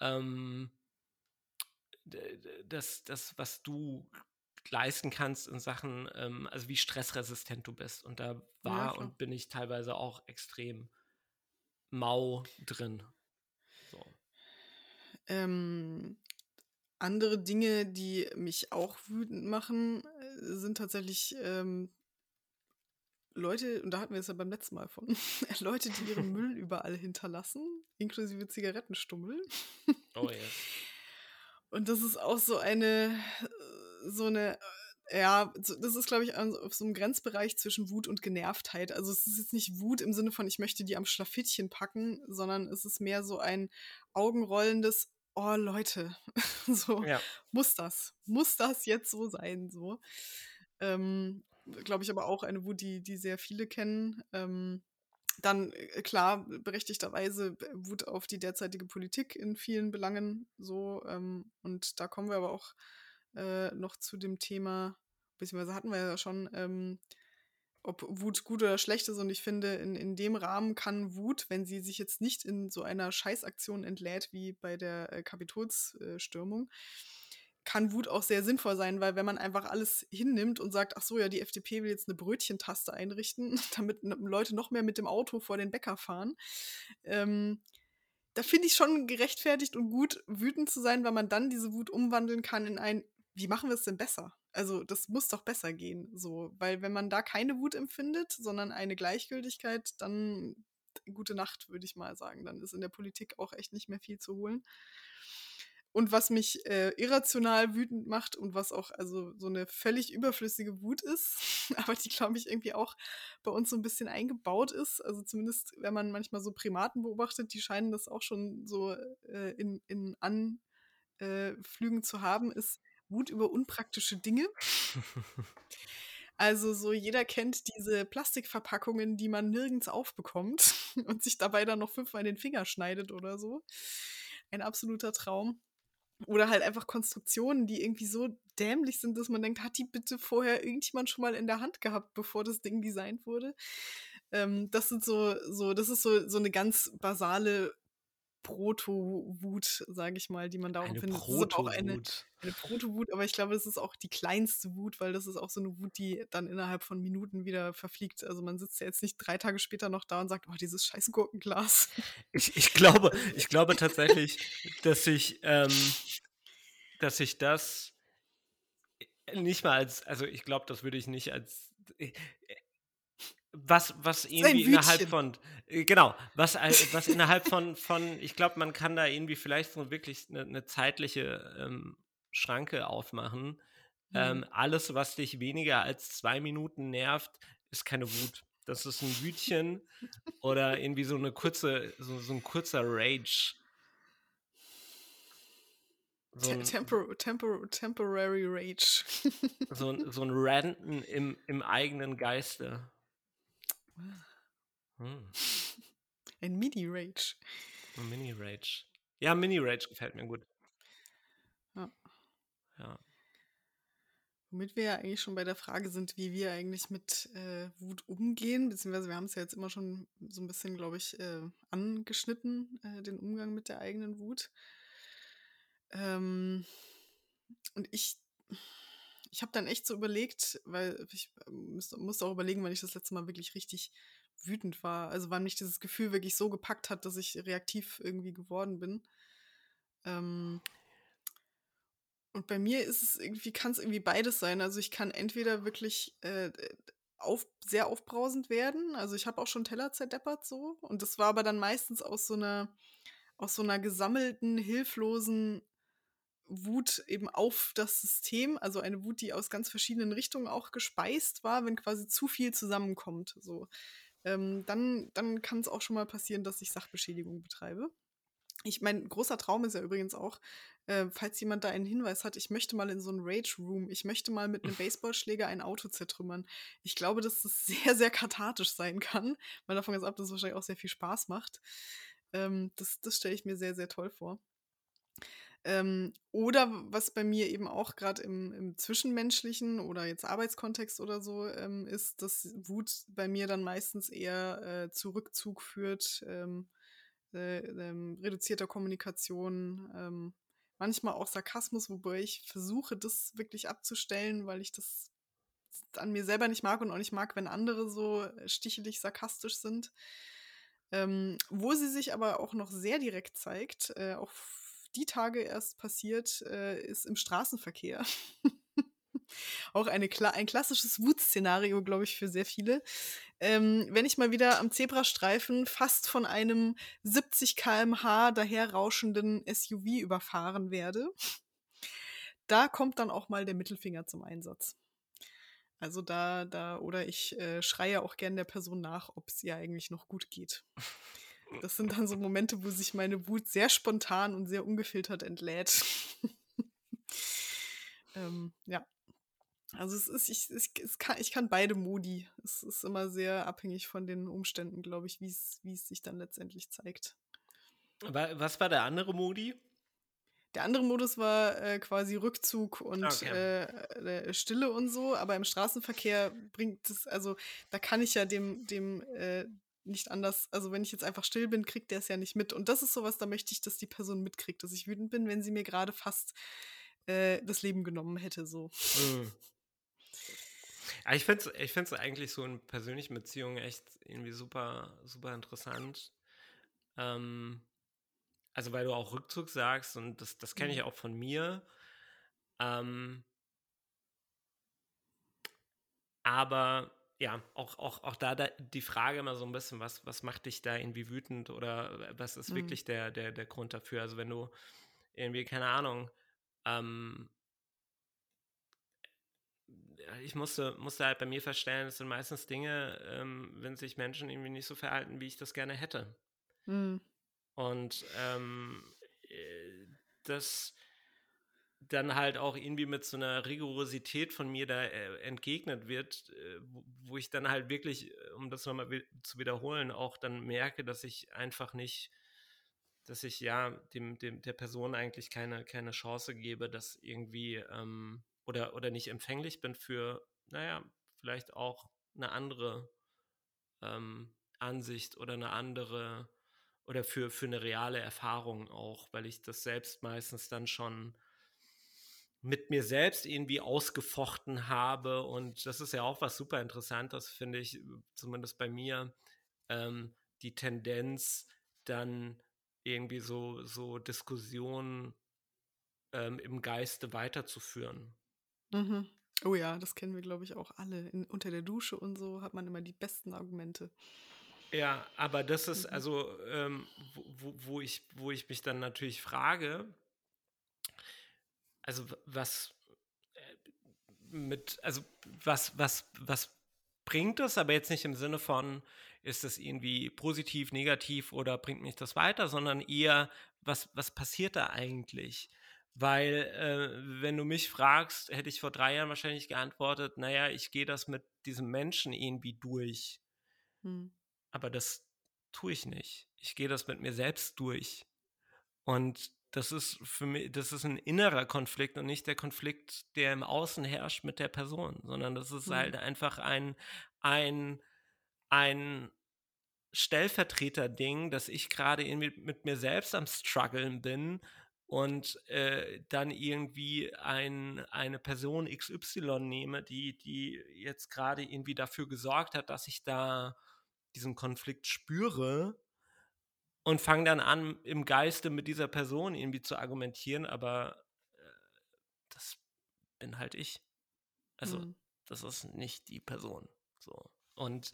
ähm, das, das, was du leisten kannst in Sachen, ähm, also wie stressresistent du bist. Und da war ja, und bin ich teilweise auch extrem mau drin. So. Ähm, andere Dinge, die mich auch wütend machen, sind tatsächlich ähm, Leute, und da hatten wir es ja beim letzten Mal von, [laughs] Leute, die ihren Müll [laughs] überall hinterlassen, inklusive Zigarettenstummel. Oh ja. [laughs] Und das ist auch so eine, so eine, ja, das ist, glaube ich, auf so einem Grenzbereich zwischen Wut und Genervtheit. Also es ist jetzt nicht Wut im Sinne von, ich möchte die am Schlafittchen packen, sondern es ist mehr so ein augenrollendes, oh Leute, [laughs] so ja. muss das, muss das jetzt so sein, so. Ähm, Glaube ich aber auch eine Wut, die, die sehr viele kennen. Ähm, dann äh, klar, berechtigterweise Wut auf die derzeitige Politik in vielen Belangen so. Ähm, und da kommen wir aber auch äh, noch zu dem Thema, beziehungsweise hatten wir ja schon, ähm, ob Wut gut oder schlecht ist. Und ich finde, in, in dem Rahmen kann Wut, wenn sie sich jetzt nicht in so einer Scheißaktion entlädt wie bei der äh, Kapitolsstürmung, kann Wut auch sehr sinnvoll sein, weil wenn man einfach alles hinnimmt und sagt, ach so, ja, die FDP will jetzt eine Brötchentaste einrichten, [laughs] damit Leute noch mehr mit dem Auto vor den Bäcker fahren, ähm, da finde ich schon gerechtfertigt und gut, wütend zu sein, weil man dann diese Wut umwandeln kann in ein, wie machen wir es denn besser? Also, das muss doch besser gehen, so. Weil, wenn man da keine Wut empfindet, sondern eine Gleichgültigkeit, dann gute Nacht, würde ich mal sagen. Dann ist in der Politik auch echt nicht mehr viel zu holen. Und was mich äh, irrational wütend macht und was auch also so eine völlig überflüssige Wut ist, [laughs] aber die, glaube ich, irgendwie auch bei uns so ein bisschen eingebaut ist. Also zumindest, wenn man manchmal so Primaten beobachtet, die scheinen das auch schon so äh, in, in Anflügen zu haben, ist Wut über unpraktische Dinge. Also so jeder kennt diese Plastikverpackungen, die man nirgends aufbekommt [laughs] und sich dabei dann noch fünfmal den Finger schneidet oder so. Ein absoluter Traum. Oder halt einfach Konstruktionen, die irgendwie so dämlich sind, dass man denkt, hat die bitte vorher irgendjemand schon mal in der Hand gehabt, bevor das Ding designt wurde? Ähm, das sind so, so, das ist so, so eine ganz basale Proto-Wut, sage ich mal, die man darum eine findet. Proto-Wut. Eine, eine Proto-Wut, aber ich glaube, das ist auch die kleinste Wut, weil das ist auch so eine Wut, die dann innerhalb von Minuten wieder verfliegt. Also man sitzt ja jetzt nicht drei Tage später noch da und sagt, oh, dieses scheiß Gurkenglas. Ich, ich glaube, [laughs] ich glaube tatsächlich, dass ich, ähm, dass ich das nicht mal als, also ich glaube, das würde ich nicht als äh, was, was irgendwie innerhalb von, äh, genau, was, was innerhalb von, von ich glaube, man kann da irgendwie vielleicht so wirklich eine, eine zeitliche ähm, Schranke aufmachen. Mhm. Ähm, alles, was dich weniger als zwei Minuten nervt, ist keine Wut. Das ist ein Wütchen oder irgendwie so eine kurze, so, so ein kurzer Rage. So ein, Tempor Tempor temporary Rage. so, so ein Ranten im, im eigenen Geiste. Hm. [laughs] Ein Mini-Rage. Ein Mini-Rage. Ja, Mini-Rage gefällt mir gut. Ja. Ja. Womit wir ja eigentlich schon bei der Frage sind, wie wir eigentlich mit äh, Wut umgehen, beziehungsweise wir haben es ja jetzt immer schon so ein bisschen, glaube ich, äh, angeschnitten, äh, den Umgang mit der eigenen Wut. Ähm, und ich ich habe dann echt so überlegt, weil ich ähm, musste auch überlegen, wann ich das letzte Mal wirklich richtig wütend war. Also wann mich dieses Gefühl wirklich so gepackt hat, dass ich reaktiv irgendwie geworden bin. Ähm und bei mir ist es irgendwie, kann es irgendwie beides sein. Also ich kann entweder wirklich äh, auf, sehr aufbrausend werden. Also ich habe auch schon Teller zerdeppert so. Und das war aber dann meistens aus so einer, aus so einer gesammelten, hilflosen Wut eben auf das System, also eine Wut, die aus ganz verschiedenen Richtungen auch gespeist war, wenn quasi zu viel zusammenkommt. So. Ähm, dann dann kann es auch schon mal passieren, dass ich Sachbeschädigung betreibe. Ich mein großer Traum ist ja übrigens auch, äh, falls jemand da einen Hinweis hat, ich möchte mal in so einen Rage Room, ich möchte mal mit einem [laughs] Baseballschläger ein Auto zertrümmern. Ich glaube, dass das [laughs] sehr, sehr kathartisch sein kann. Mal davon jetzt ab, dass es wahrscheinlich auch sehr viel Spaß macht. Ähm, das das stelle ich mir sehr, sehr toll vor. Ähm, oder was bei mir eben auch gerade im, im, zwischenmenschlichen oder jetzt Arbeitskontext oder so ähm, ist, dass Wut bei mir dann meistens eher äh, zu Rückzug führt, ähm, äh, ähm, reduzierter Kommunikation, ähm, manchmal auch Sarkasmus, wobei ich versuche, das wirklich abzustellen, weil ich das an mir selber nicht mag und auch nicht mag, wenn andere so stichelig sarkastisch sind. Ähm, wo sie sich aber auch noch sehr direkt zeigt, äh, auch die Tage erst passiert, äh, ist im Straßenverkehr. [laughs] Auch eine, ein klassisches Wutszenario, glaube ich, für sehr viele. Ähm, wenn ich mal wieder am Zebrastreifen fast von einem 70 km/h daherrauschenden SUV überfahren werde, da kommt dann auch mal der Mittelfinger zum Einsatz. Also da, da, oder ich äh, schreie auch gern der Person nach, ob es ihr eigentlich noch gut geht. Das sind dann so Momente, wo sich meine Wut sehr spontan und sehr ungefiltert entlädt. [laughs] ähm, ja. Also es ist, ich, ich, es kann, ich kann beide Modi. Es ist immer sehr abhängig von den Umständen, glaube ich, wie es sich dann letztendlich zeigt. Was war der andere Modi? Der andere Modus war äh, quasi Rückzug und Okay. äh, äh, Stille und so, aber im Straßenverkehr bringt es, also da kann ich ja dem, dem äh, nicht anders, also wenn ich jetzt einfach still bin, kriegt der es ja nicht mit. Und das ist sowas, da möchte ich, dass die Person mitkriegt, dass ich wütend bin, wenn sie mir gerade fast äh, das Leben genommen hätte, so. Mhm. Ja, ich finde es ich find's eigentlich so in persönlichen Beziehungen echt irgendwie super, super interessant. Ähm, also, weil du auch Rückzug sagst und das, das kenne ich Mhm. auch von mir. Ähm, aber ja, auch, auch, auch da, da die Frage immer so ein bisschen, was, was macht dich da irgendwie wütend oder was ist Mhm. wirklich der, der, der Grund dafür? Also wenn du irgendwie, keine Ahnung, ähm, ich musste, musste halt bei mir feststellen, es sind meistens Dinge, ähm, wenn sich Menschen irgendwie nicht so verhalten, wie ich das gerne hätte. Mhm. Und ähm, äh, das dann halt auch irgendwie mit so einer Rigorosität von mir da äh, entgegnet wird, äh, wo, ich dann halt wirklich, äh, um das nochmal zu wiederholen, auch dann merke, dass ich einfach nicht, dass ich ja dem, dem der Person eigentlich keine, keine Chance gebe, dass irgendwie ähm, oder, oder nicht empfänglich bin für, naja, vielleicht auch eine andere ähm, Ansicht oder eine andere oder für, für eine reale Erfahrung auch, weil ich das selbst meistens dann schon mit mir selbst irgendwie ausgefochten habe. Und das ist ja auch was super Interessantes, finde ich, zumindest bei mir, ähm, die Tendenz, dann irgendwie so, so Diskussionen ähm, im Geiste weiterzuführen. Mhm. Oh ja, das kennen wir, glaube ich, auch alle. In, unter der Dusche und so hat man immer die besten Argumente. Ja, aber das ist Mhm. also, ähm, wo, wo, wo, ich, wo ich mich dann natürlich frage, also was äh, mit, also was, was, was bringt es, aber jetzt nicht im Sinne von, ist es irgendwie positiv, negativ oder bringt mich das weiter, sondern eher, was, was passiert da eigentlich? Weil, äh, wenn du mich fragst, hätte ich vor drei Jahren wahrscheinlich geantwortet, naja, ich gehe das mit diesem Menschen irgendwie durch. Mhm. Aber das tue ich nicht. Ich gehe das mit mir selbst durch. Und das ist für mich, das ist ein innerer Konflikt und nicht der Konflikt, der im Außen herrscht mit der Person, sondern das ist Mhm. halt einfach ein, ein, ein Stellvertreter-Ding, dass ich gerade irgendwie mit mir selbst am struggeln bin und äh, dann irgendwie ein, eine Person XY nehme, die, die jetzt gerade irgendwie dafür gesorgt hat, dass ich da diesen Konflikt spüre und fange dann an, im Geiste mit dieser Person irgendwie zu argumentieren, aber äh, das bin halt ich. Also, Mhm. das ist nicht die Person. So. Und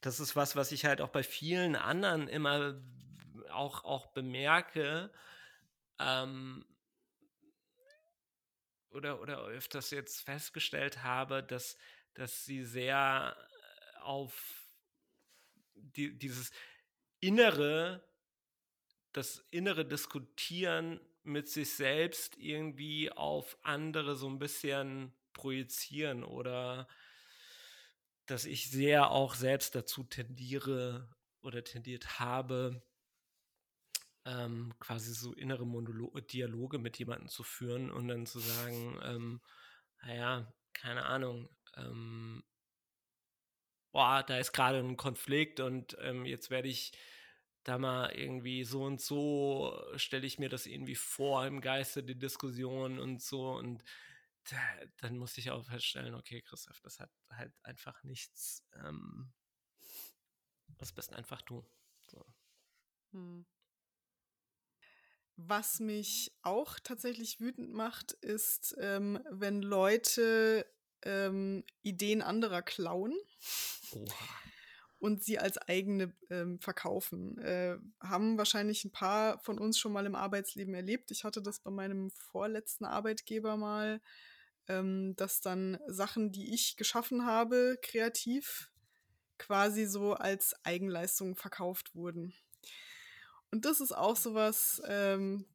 das ist was, was ich halt auch bei vielen anderen immer auch, auch bemerke, ähm, oder, oder öfters jetzt festgestellt habe, dass, dass sie sehr auf die, dieses innere, das innere Diskutieren mit sich selbst irgendwie auf andere so ein bisschen projizieren oder dass ich sehr auch selbst dazu tendiere oder tendiert habe, ähm, quasi so innere Monolo Dialoge mit jemandem zu führen und dann zu sagen, ähm, naja, keine Ahnung, ähm, boah, da ist gerade ein Konflikt und ähm, jetzt werde ich da mal irgendwie so und so, stelle ich mir das irgendwie vor im Geiste, die Diskussion und so und da, dann muss ich auch feststellen, okay, Christoph, das hat halt einfach nichts, ähm, das bist einfach du. So. Mhm. Was mich auch tatsächlich wütend macht, ist, ähm, wenn Leute ähm, Ideen anderer klauen Oha. Und sie als eigene ähm, verkaufen. Äh, haben wahrscheinlich ein paar von uns schon mal im Arbeitsleben erlebt. Ich hatte das bei meinem vorletzten Arbeitgeber mal, ähm, dass dann Sachen, die ich geschaffen habe, kreativ, quasi so als Eigenleistung verkauft wurden. Und das ist auch sowas, ähm,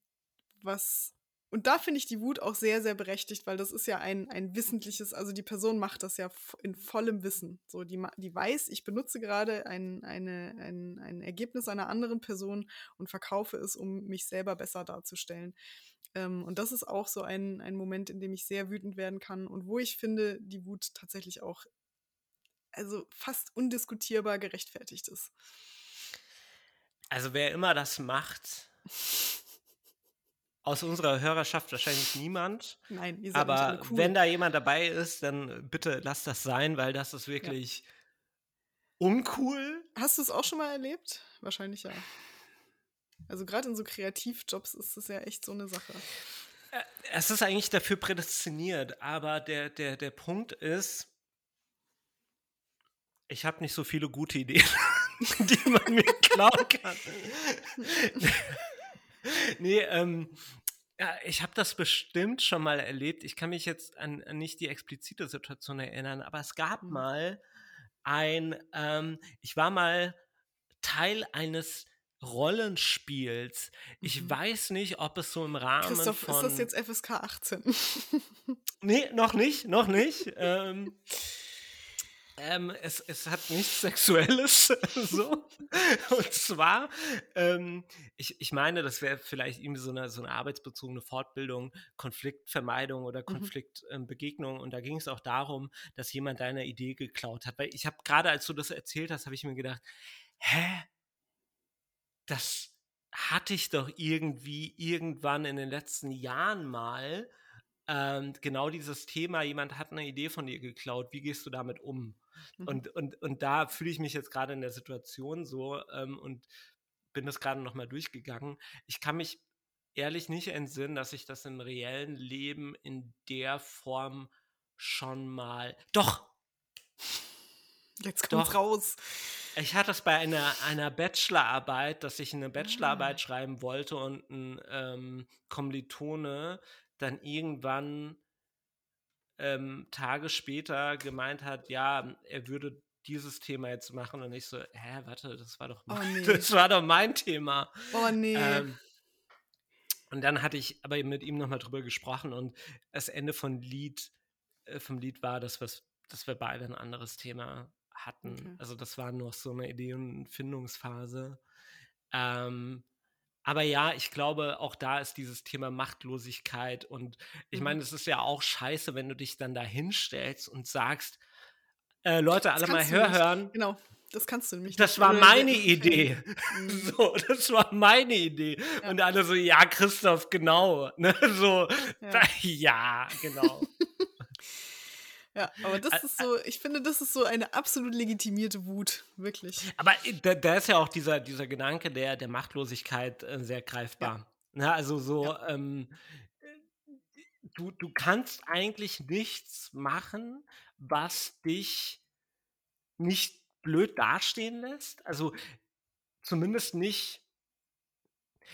was. Und da finde ich die Wut auch sehr, sehr berechtigt, weil das ist ja ein, ein wissentliches, also die Person macht das ja in vollem Wissen. So, die, die weiß, ich benutze gerade ein, eine, ein, ein Ergebnis einer anderen Person und verkaufe es, um mich selber besser darzustellen. Ähm, und das ist auch so ein, ein Moment, in dem ich sehr wütend werden kann und wo ich finde, die Wut tatsächlich auch also fast undiskutierbar gerechtfertigt ist. Also wer immer das macht, [laughs] aus unserer Hörerschaft wahrscheinlich niemand. Nein, ihr seid Aber cool. wenn da jemand dabei ist, dann bitte lasst das sein, weil das ist wirklich ja. uncool. Hast du es auch schon mal erlebt? Wahrscheinlich ja. Also gerade in so Kreativjobs ist das ja echt so eine Sache. Äh, es ist eigentlich dafür prädestiniert, aber der, der, der Punkt ist, ich habe nicht so viele gute Ideen, [laughs] die man mir klauen kann. [laughs] nee, ähm, ja, ich habe das bestimmt schon mal erlebt. Ich kann mich jetzt an, an nicht die explizite Situation erinnern, aber es gab mhm. mal ein, ähm, ich war mal Teil eines Rollenspiels. Ich mhm. weiß nicht, ob es so im Rahmen Christoph, von. ist das jetzt FSK 18? nee, noch nicht, noch nicht. [laughs] ähm, ähm, es, es hat nichts Sexuelles. [laughs] so. Und zwar, ähm, ich, ich meine, das wäre vielleicht irgendwie so eine, so eine arbeitsbezogene Fortbildung, Konfliktvermeidung oder mhm. Konfliktbegegnung. Mhm. und da ging es auch darum, dass jemand deine Idee geklaut hat. Weil ich habe gerade, als du das erzählt hast, habe ich mir gedacht, hä? das hatte ich doch irgendwie irgendwann in den letzten Jahren mal. Ähm, genau dieses Thema, jemand hat eine Idee von dir geklaut, wie gehst du damit um? Mhm. Und, und, und da fühle ich mich jetzt gerade in der Situation so ähm, und bin das gerade nochmal durchgegangen. Ich kann mich ehrlich nicht entsinnen, dass ich das im reellen Leben in der Form schon mal. Doch! Jetzt kommt's Doch. raus. Ich hatte es bei einer, einer Bachelorarbeit, dass ich eine Bachelorarbeit ah. schreiben wollte und ein ähm, Kommilitone dann irgendwann ähm, Tage später gemeint hat, ja, er würde dieses Thema jetzt machen und ich so, hä, warte, das war doch, oh, mein, nee. [laughs] das war doch mein Thema. Oh nee. Ähm, und dann hatte ich aber mit ihm nochmal drüber gesprochen und das Ende von Lied, äh, vom Lied war, dass, was, dass wir beide ein anderes Thema hatten. Okay. Also das war noch so eine Ideenfindungsphase. Ähm, aber ja, ich glaube, auch da ist dieses Thema Machtlosigkeit und ich mhm. meine, es ist ja auch scheiße, wenn du dich dann da hinstellst und sagst, äh, Leute, alle mal hör hören. Genau, das kannst du nämlich. Das war meine Idee. [laughs] [laughs] Mhm. So, das war meine Idee. Ja. Und alle so, ja, Christoph, genau. Ne? So, ja, [laughs] ja genau. Ja, aber das ist so, ich finde, das ist so eine absolut legitimierte Wut, wirklich. Aber äh, da, da ist ja auch dieser, dieser Gedanke der, der Machtlosigkeit äh, sehr greifbar. Ja. Na, ne, also so, ja. ähm, du, du kannst eigentlich nichts machen, was dich nicht blöd dastehen lässt. Also zumindest nicht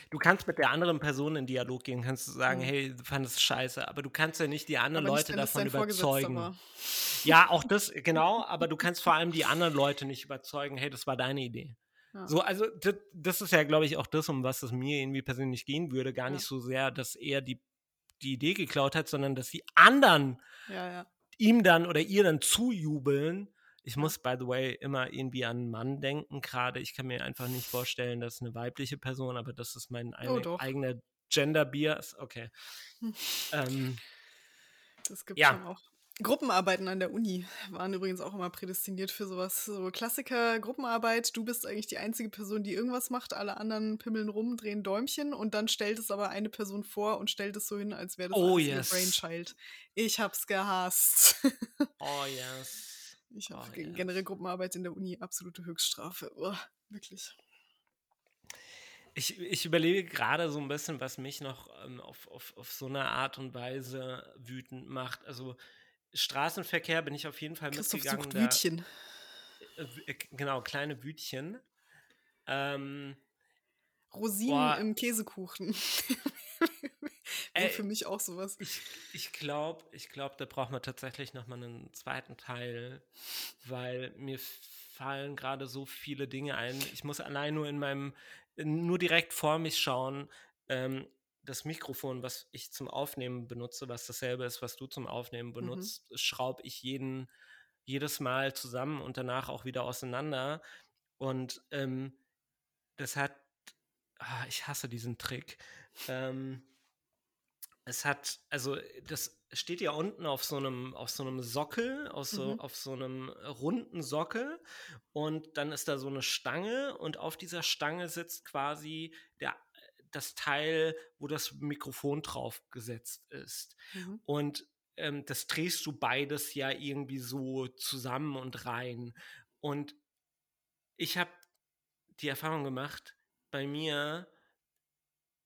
du kannst mit der anderen Person in Dialog gehen, kannst du sagen, mhm. hey, du fandest es scheiße, aber du kannst ja nicht die anderen aber Leute nicht, davon überzeugen. Ja, auch das, genau, aber du kannst vor allem die anderen Leute nicht überzeugen, hey, das war deine Idee. Ja. So, also das, das ist ja, glaube ich, auch das, um was es mir irgendwie persönlich gehen würde. Gar ja. nicht so sehr, dass er die, die Idee geklaut hat, sondern dass die anderen ja, ihm dann oder ihr dann zujubeln ich muss, by the way, immer irgendwie an einen Mann denken gerade. Ich kann mir einfach nicht vorstellen, dass eine weibliche Person, aber das ist mein oh, eigener Gender-Bias. Okay. Hm. Ähm, das gibt ja. schon auch. Gruppenarbeiten an der Uni waren übrigens auch immer prädestiniert für sowas. So Klassiker, Gruppenarbeit, du bist eigentlich die einzige Person, die irgendwas macht, alle anderen pimmeln rum, drehen Däumchen und dann stellt es aber eine Person vor und stellt es so hin, als wäre das oh, yes. Brainchild. Ich hab's gehasst. [laughs] oh yes. Ich habe oh, generell Gruppenarbeit in der Uni absolute Höchststrafe. Oh, wirklich. Ich, ich überlege gerade so ein bisschen, was mich noch ähm, auf, auf, auf so eine Art und Weise wütend macht. Also Straßenverkehr bin ich auf jeden Fall Christoph mitgegangen. Sucht da, Wütchen. Äh, genau, kleine Wütchen. Ähm, Rosinen boah, im Käsekuchen. [laughs] Ey, für mich auch sowas. Ich, ich glaube, ich glaub, da braucht man tatsächlich nochmal einen zweiten Teil, weil mir fallen gerade so viele Dinge ein. Ich muss allein nur in meinem, nur direkt vor mich schauen. Ähm, das Mikrofon, was ich zum Aufnehmen benutze, was dasselbe ist, was du zum Aufnehmen mhm. benutzt, mhm. schraube ich jeden, jedes Mal zusammen und danach auch wieder auseinander. Und ähm, das hat, ah, ich hasse diesen Trick. Ähm, es hat, also das steht ja unten auf so einem, auf so einem Sockel, auf so, mhm. auf so einem runden Sockel und dann ist da so eine Stange und auf dieser Stange sitzt quasi der, das Teil, wo das Mikrofon drauf gesetzt ist. Mhm. Und ähm, das drehst du beides ja irgendwie so zusammen und rein. Und ich habe die Erfahrung gemacht, bei mir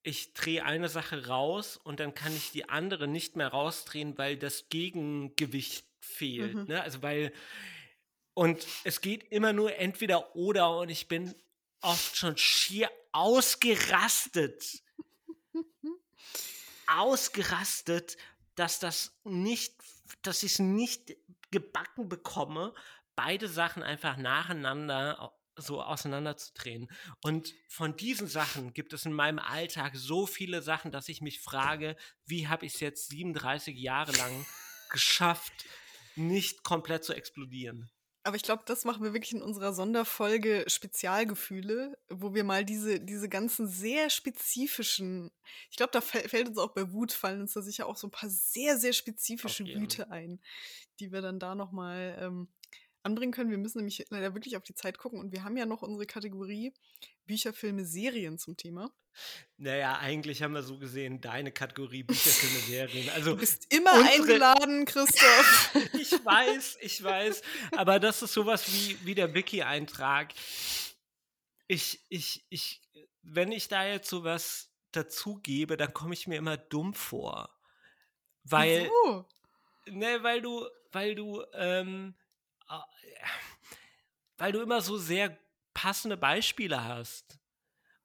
ich drehe eine Sache raus und dann kann ich die andere nicht mehr rausdrehen, weil das Gegengewicht fehlt. Mhm. Ne? Also weil und es geht immer nur entweder oder und ich bin oft schon schier ausgerastet. ausgerastet, dass das nicht, dass ich es nicht gebacken bekomme, beide Sachen einfach nacheinander so auseinanderzudrehen. Und von diesen Sachen gibt es in meinem Alltag so viele Sachen, dass ich mich frage, wie habe ich es jetzt 37 Jahre lang [laughs] geschafft, nicht komplett zu explodieren. Aber ich glaube, das machen wir wirklich in unserer Sonderfolge Spezialgefühle, wo wir mal diese, diese ganzen sehr spezifischen, ich glaube, da fällt uns auch bei Wut, fallen uns da sicher auch so ein paar sehr, sehr spezifische Wüte ein, die wir dann da nochmal ähm, anbringen können. Wir müssen nämlich leider wirklich auf die Zeit gucken und wir haben ja noch unsere Kategorie Bücher, Filme, Serien zum Thema. Naja, eigentlich haben wir so gesehen deine Kategorie [laughs] Bücher, Filme, Serien. Also du bist immer unsere... eingeladen, Christoph. [laughs] ich weiß, ich weiß. Aber das ist sowas wie, wie der Wiki-Eintrag. Ich, ich, ich, wenn ich da jetzt sowas dazugebe, dann komme ich mir immer dumm vor. Weil, Wieso? ne, weil du, weil du, ähm, weil du immer so sehr passende Beispiele hast.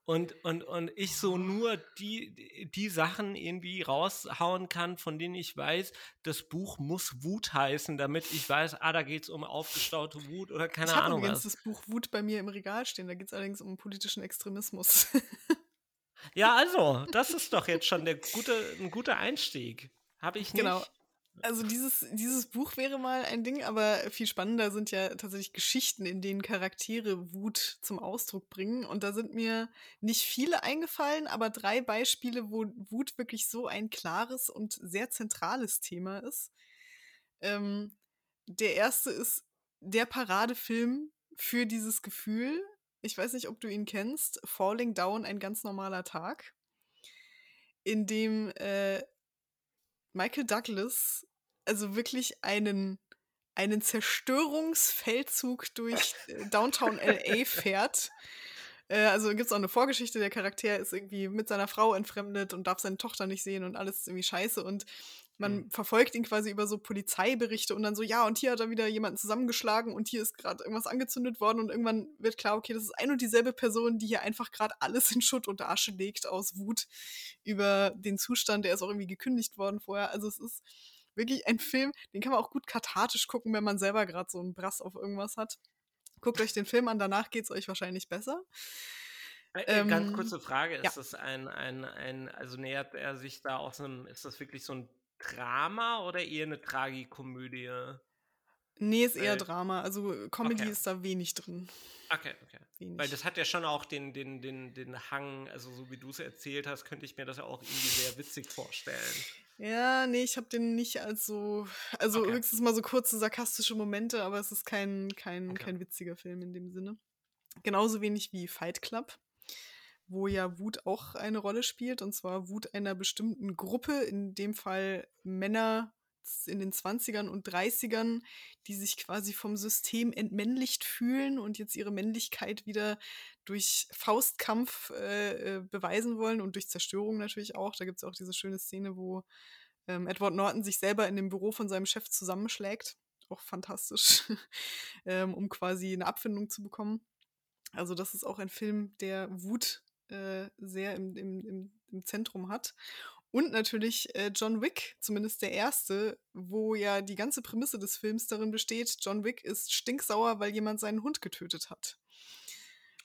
Und, und, und ich so nur die, die Sachen irgendwie raushauen kann, von denen ich weiß, das Buch muss Wut heißen, damit ich weiß, ah, da geht es um aufgestaute Wut oder keine ich Ahnung. Ich habe das Buch Wut bei mir im Regal stehen, da geht es allerdings um politischen Extremismus. ja, also, das ist doch jetzt schon der gute, ein guter Einstieg. Habe ich genau. nicht. Genau. Also dieses, dieses Buch wäre mal ein Ding, aber viel spannender sind ja tatsächlich Geschichten, in denen Charaktere Wut zum Ausdruck bringen. Und da sind mir nicht viele eingefallen, aber drei Beispiele, wo Wut wirklich so ein klares und sehr zentrales Thema ist. Ähm, der erste ist der Paradefilm für dieses Gefühl. Ich weiß nicht, ob du ihn kennst. Falling Down, ein ganz normaler Tag. In dem äh, Michael Douglas also wirklich einen, einen Zerstörungsfeldzug durch äh, Downtown LA fährt. Äh, also gibt es auch eine Vorgeschichte, der Charakter ist irgendwie mit seiner Frau entfremdet und darf seine Tochter nicht sehen und alles ist irgendwie scheiße und man mhm. verfolgt ihn quasi über so Polizeiberichte und dann so, ja, und hier hat er wieder jemanden zusammengeschlagen und hier ist gerade irgendwas angezündet worden und irgendwann wird klar, okay, das ist ein und dieselbe Person, die hier einfach gerade alles in Schutt und Asche legt aus Wut über den Zustand, der ist auch irgendwie gekündigt worden vorher. Also es ist wirklich ein Film, den kann man auch gut kathartisch gucken, wenn man selber gerade so einen Brass auf irgendwas hat. Guckt euch den Film an, danach geht es euch wahrscheinlich besser. Äh, äh, ähm, Ganz kurze Frage, ist ja. das ein, ein, ein, also nähert er sich da aus einem, ist das wirklich so ein Drama oder eher eine Tragikomödie? Nee, ist eher Weil, Drama. Also Comedy okay. ist da wenig drin. Okay, okay. Wenig. Weil das hat ja schon auch den, den, den, den Hang, also so wie du es erzählt hast, könnte ich mir das ja auch irgendwie sehr witzig vorstellen. Ja, nee, ich habe den nicht als so, also okay. höchstens mal so kurze sarkastische Momente, aber es ist kein, kein, okay. kein witziger Film in dem Sinne. Genauso wenig wie Fight Club wo ja Wut auch eine Rolle spielt, und zwar Wut einer bestimmten Gruppe, in dem Fall Männer in den 20ern und 30ern, die sich quasi vom System entmännlicht fühlen und jetzt ihre Männlichkeit wieder durch Faustkampf äh, äh beweisen wollen und durch Zerstörung natürlich auch. Da gibt es auch diese schöne Szene, wo ähm, Edward Norton sich selber in dem Büro von seinem Chef zusammenschlägt. Auch fantastisch, [laughs] ähm, um quasi eine Abfindung zu bekommen. Also das ist auch ein Film, der Wut äh, sehr im, im, im, Zentrum hat. Und natürlich äh, John Wick, zumindest der erste, wo ja die ganze Prämisse des Films darin besteht, John Wick ist stinksauer, weil jemand seinen Hund getötet hat.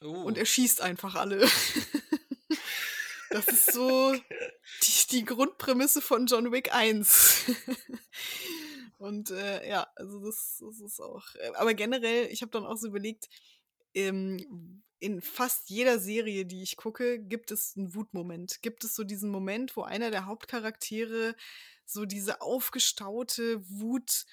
Oh. Und er schießt einfach alle. [laughs] das ist so [laughs] die, die, Grundprämisse von John Wick 1. [laughs] Und äh, ja, also das, das ist auch. Äh, aber generell, ich habe dann auch so überlegt, ähm, in fast jeder Serie, die ich gucke, gibt es einen Wutmoment. Gibt es so diesen Moment, wo einer der Hauptcharaktere so diese aufgestaute Wut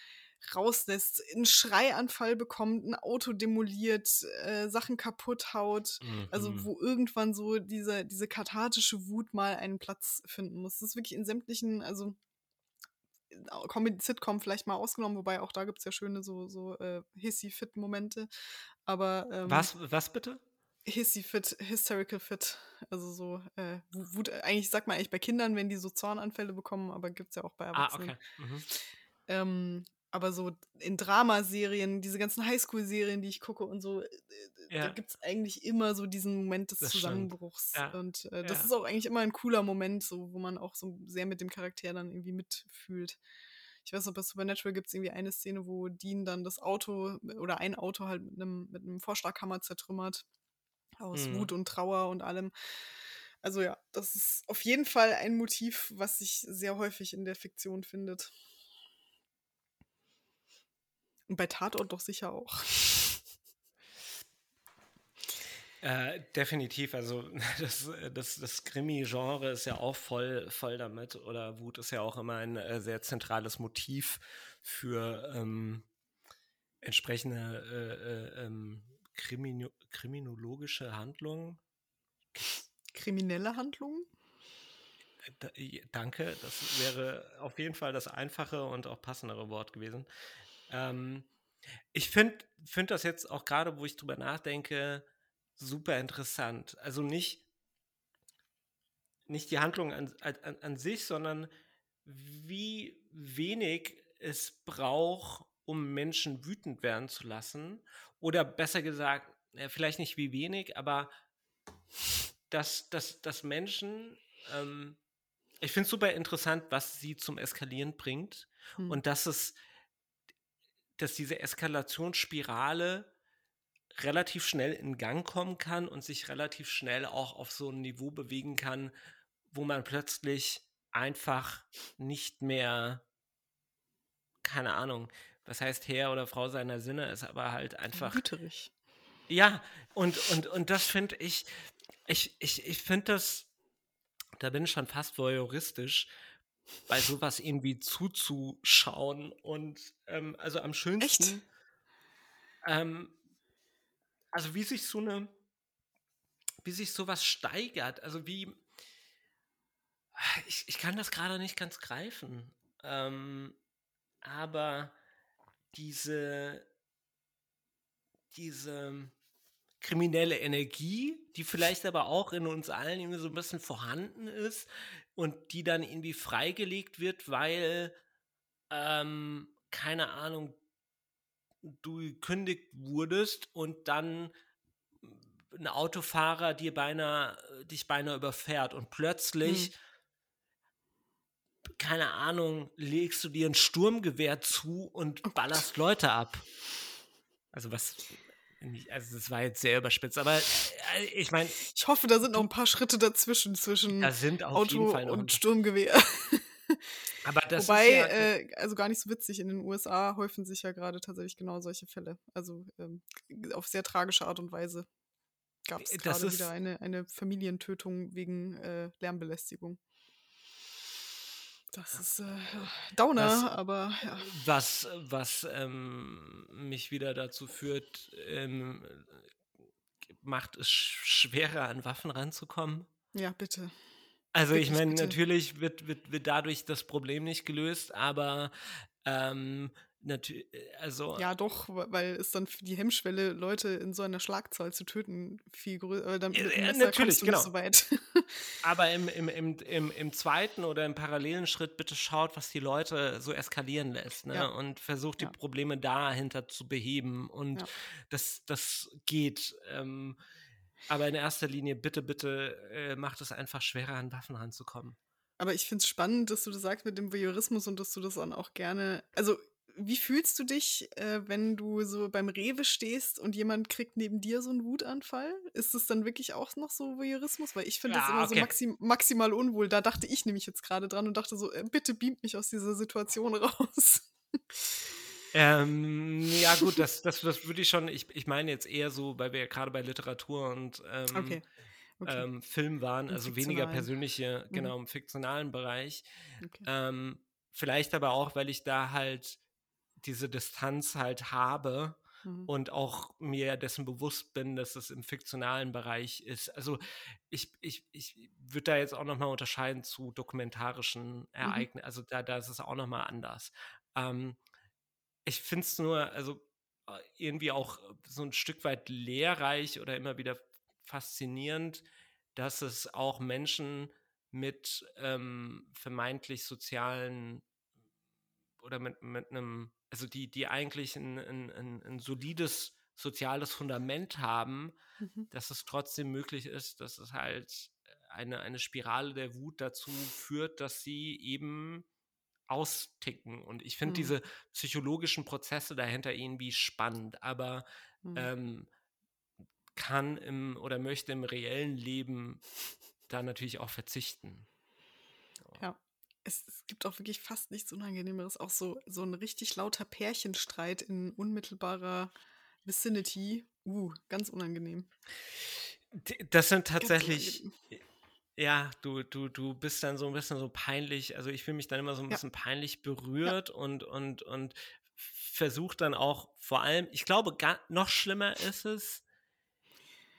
rauslässt, einen Schreianfall bekommt, ein Auto demoliert, äh, Sachen kaputt haut. Also Mhm. wo irgendwann so diese, diese kathartische Wut mal einen Platz finden muss. Das ist wirklich in sämtlichen, also Comedy Sitcom vielleicht mal ausgenommen, wobei auch da gibt es ja schöne so, so äh, Hissy-Fit-Momente. Aber ähm, Was, was bitte? Hissy-Fit, Hysterical Fit. Also so äh, Wu- Wut, eigentlich sagt man eigentlich bei Kindern, wenn die so Zornanfälle bekommen, aber gibt es ja auch bei Ah, Erwachsenen. okay. Mhm. Ähm, aber so in Dramaserien, diese ganzen Highschool-Serien, die ich gucke und so, äh, da Ja. gibt es eigentlich immer so diesen Moment des Das. Zusammenbruchs. Ja. Und äh, das Ja. ist auch eigentlich immer ein cooler Moment, so, wo man auch so sehr mit dem Charakter dann irgendwie mitfühlt. Ich weiß noch, bei Supernatural gibt es irgendwie eine Szene, wo Dean dann das Auto oder ein Auto halt mit einem, mit einem Vorschlaghammer zertrümmert. Aus Mhm. Wut und Trauer und allem. Also ja, das ist auf jeden Fall ein Motiv, was sich sehr häufig in der Fiktion findet. Und bei Tatort doch sicher auch. [laughs] Äh, definitiv, also [laughs] das, äh, das, das Krimi-Genre ist ja auch voll, voll damit, oder Wut ist ja auch immer ein äh, sehr zentrales Motiv für ähm, entsprechende äh, äh, ähm, Krimino kriminologische Handlungen. Kriminelle Handlungen? Äh, Danke, das wäre auf jeden Fall das einfache und auch passendere Wort gewesen. Ähm, ich finde find das jetzt auch gerade, wo ich drüber nachdenke, super interessant. Also nicht, nicht die Handlung an, an, an sich, sondern wie wenig es braucht, um Menschen wütend werden zu lassen. Oder besser gesagt, vielleicht nicht wie wenig, aber dass, dass, dass Menschen, ähm, ich finde es super interessant, was sie zum Eskalieren bringt Hm. und dass es, dass diese Eskalationsspirale relativ schnell in Gang kommen kann und sich relativ schnell auch auf so ein Niveau bewegen kann, wo man plötzlich einfach nicht mehr, keine Ahnung, was heißt Herr oder Frau seiner Sinne ist, aber halt einfach Wüterig. ja, und, und, und das finde ich, ich, ich, ich finde das, da bin ich schon fast voyeuristisch, bei sowas irgendwie zuzuschauen. Und ähm, also am schönsten, ähm, also wie sich so eine, wie sich sowas steigert, also wie, ich, ich kann das gerade nicht ganz greifen, ähm, aber diese, diese kriminelle Energie, die vielleicht aber auch in uns allen irgendwie so ein bisschen vorhanden ist und die dann irgendwie freigelegt wird, weil, ähm, keine Ahnung, du gekündigt wurdest und dann ein Autofahrer dir beinahe, dich beinahe überfährt und plötzlich, keine Ahnung, legst du dir ein Sturmgewehr zu und ballerst Leute ab. Also was, also das war jetzt sehr überspitzt, aber äh, ich meine, Ich hoffe, da sind noch ein paar Schritte dazwischen, zwischen Auto und Sturmgewehr. [laughs] Aber das Wobei, ja, äh, also gar nicht so witzig, in den USA häufen sich ja gerade tatsächlich genau solche Fälle. Also ähm, auf sehr tragische Art und Weise gab es gerade wieder eine, eine Familientötung wegen äh, Lärmbelästigung. Das ist äh, Downer, Was- aber ja. was, was ähm, mich wieder dazu führt, ähm, macht es sch- schwerer, an Waffen ranzukommen. Ja, bitte. Also ich Wirklich, meine, bitte. natürlich wird, wird, wird dadurch das Problem nicht gelöst, aber ähm, natürlich, also Ja, doch, weil es dann für die Hemmschwelle, Leute in so einer Schlagzahl zu töten, viel größer. Äh, dann Ja, natürlich, genau. so weit. [laughs] Aber im, im, im, im, im zweiten oder im parallelen Schritt bitte schaut, was die Leute so eskalieren lässt ne? Ja. und versucht die. Probleme dahinter zu beheben. Und das, das geht. Ähm, aber in erster Linie, bitte, bitte äh, macht es einfach schwerer, an Waffen ranzukommen. Aber ich finde es spannend, dass du das sagst mit dem Voyeurismus und dass du das dann auch gerne. Also, wie fühlst du dich, äh, wenn du so beim Rewe stehst und jemand kriegt neben dir so einen Wutanfall? Ist es dann wirklich auch noch so Voyeurismus? Weil ich finde das Ja, immer okay. so maxim maximal unwohl. Da dachte ich nämlich jetzt gerade dran und dachte so, äh, bitte beamt mich aus dieser Situation [laughs] raus. Ähm, ja, gut, das, das, das würde ich schon, ich, ich meine jetzt eher so, weil wir ja gerade bei Literatur und ähm, Okay. Okay. ähm, Film waren, Im also weniger persönliche, Mhm. genau, im fiktionalen Bereich. Okay. Ähm, vielleicht aber auch, weil ich da halt diese Distanz halt habe Mhm. und auch mir dessen bewusst bin, dass es im fiktionalen Bereich ist. Also ich, ich, ich würde da jetzt auch nochmal unterscheiden zu dokumentarischen Ereignissen. Also da, da ist es auch nochmal anders. Ähm, ich finde es nur, also äh, irgendwie auch so ein Stück weit lehrreich oder immer wieder faszinierend, dass es auch Menschen mit ähm, vermeintlich sozialen oder mit, mit einem, also die, die eigentlich ein, ein, ein, solides soziales Fundament haben, Mhm. dass es trotzdem möglich ist, dass es halt eine, eine Spirale der Wut dazu führt, dass sie eben austicken. Und ich finde Mhm. diese psychologischen Prozesse dahinter irgendwie spannend, aber Mhm. ähm, kann im oder möchte im reellen Leben da natürlich auch verzichten. Ja. Es, es gibt auch wirklich fast nichts Unangenehmeres. Auch so, so ein richtig lauter Pärchenstreit in unmittelbarer Vicinity. Uh, ganz unangenehm. Das sind tatsächlich, ja, du, du, du bist dann so ein bisschen so peinlich, also ich fühle mich dann immer so ein Ja. bisschen peinlich berührt und, und, und versuche dann auch vor allem, ich glaube, ga, noch schlimmer ist es,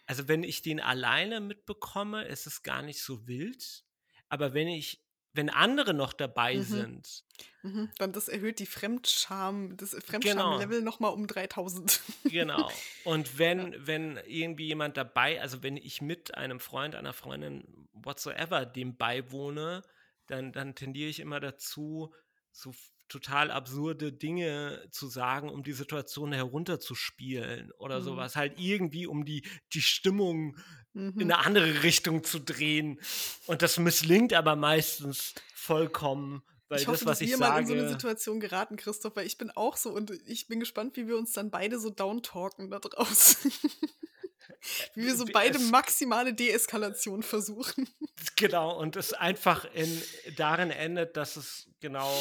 also wenn ich den alleine mitbekomme, ist es gar nicht so wild, aber wenn ich, wenn andere noch dabei Mhm. sind, Mhm. Dann das erhöht die Fremdscham, das genau, Fremdscham-Level nochmal um 3000. Genau. Und [laughs] Ja. wenn, wenn irgendwie jemand dabei, also wenn ich mit einem Freund, einer Freundin, whatsoever, dem beiwohne, dann, dann tendiere ich immer dazu, so total absurde Dinge zu sagen, um die Situation herunterzuspielen oder Mhm. sowas. Halt irgendwie, um die, die Stimmung in Mhm. eine andere Richtung zu drehen. Und das misslingt aber meistens vollkommen, weil Ich das, hoffe, was dass ich wir mal in so eine sage, Situation geraten, Christoph, weil ich bin auch so und ich bin gespannt, wie wir uns dann beide so downtalken da draußen. [laughs] wie wir so beide maximale Deeskalation versuchen. Genau, und es einfach in, darin endet, dass es genau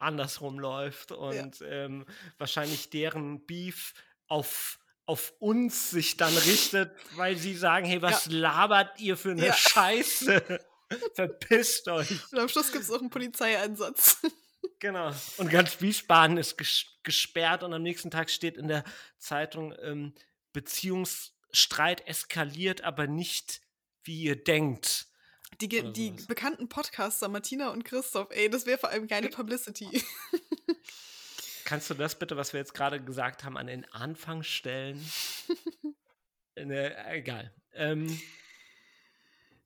andersrum läuft Ja. und ähm, wahrscheinlich deren Beef auf, auf uns sich dann richtet, weil sie sagen, hey, Ja. was labert ihr für eine Ja. Scheiße? [laughs] Verpisst euch. Und am Schluss gibt es auch einen Polizeieinsatz. Genau. Und ganz Wiesbaden ist ges gesperrt und am nächsten Tag steht in der Zeitung, ähm, Beziehungsstreit eskaliert, aber nicht, wie ihr denkt. Die, ge- die bekannten Podcaster Martina und Christoph, ey, das wäre vor allem geile Publicity. [laughs] Kannst du das bitte, was wir jetzt gerade gesagt haben, an den Anfang stellen? [laughs] ne, egal. Ähm,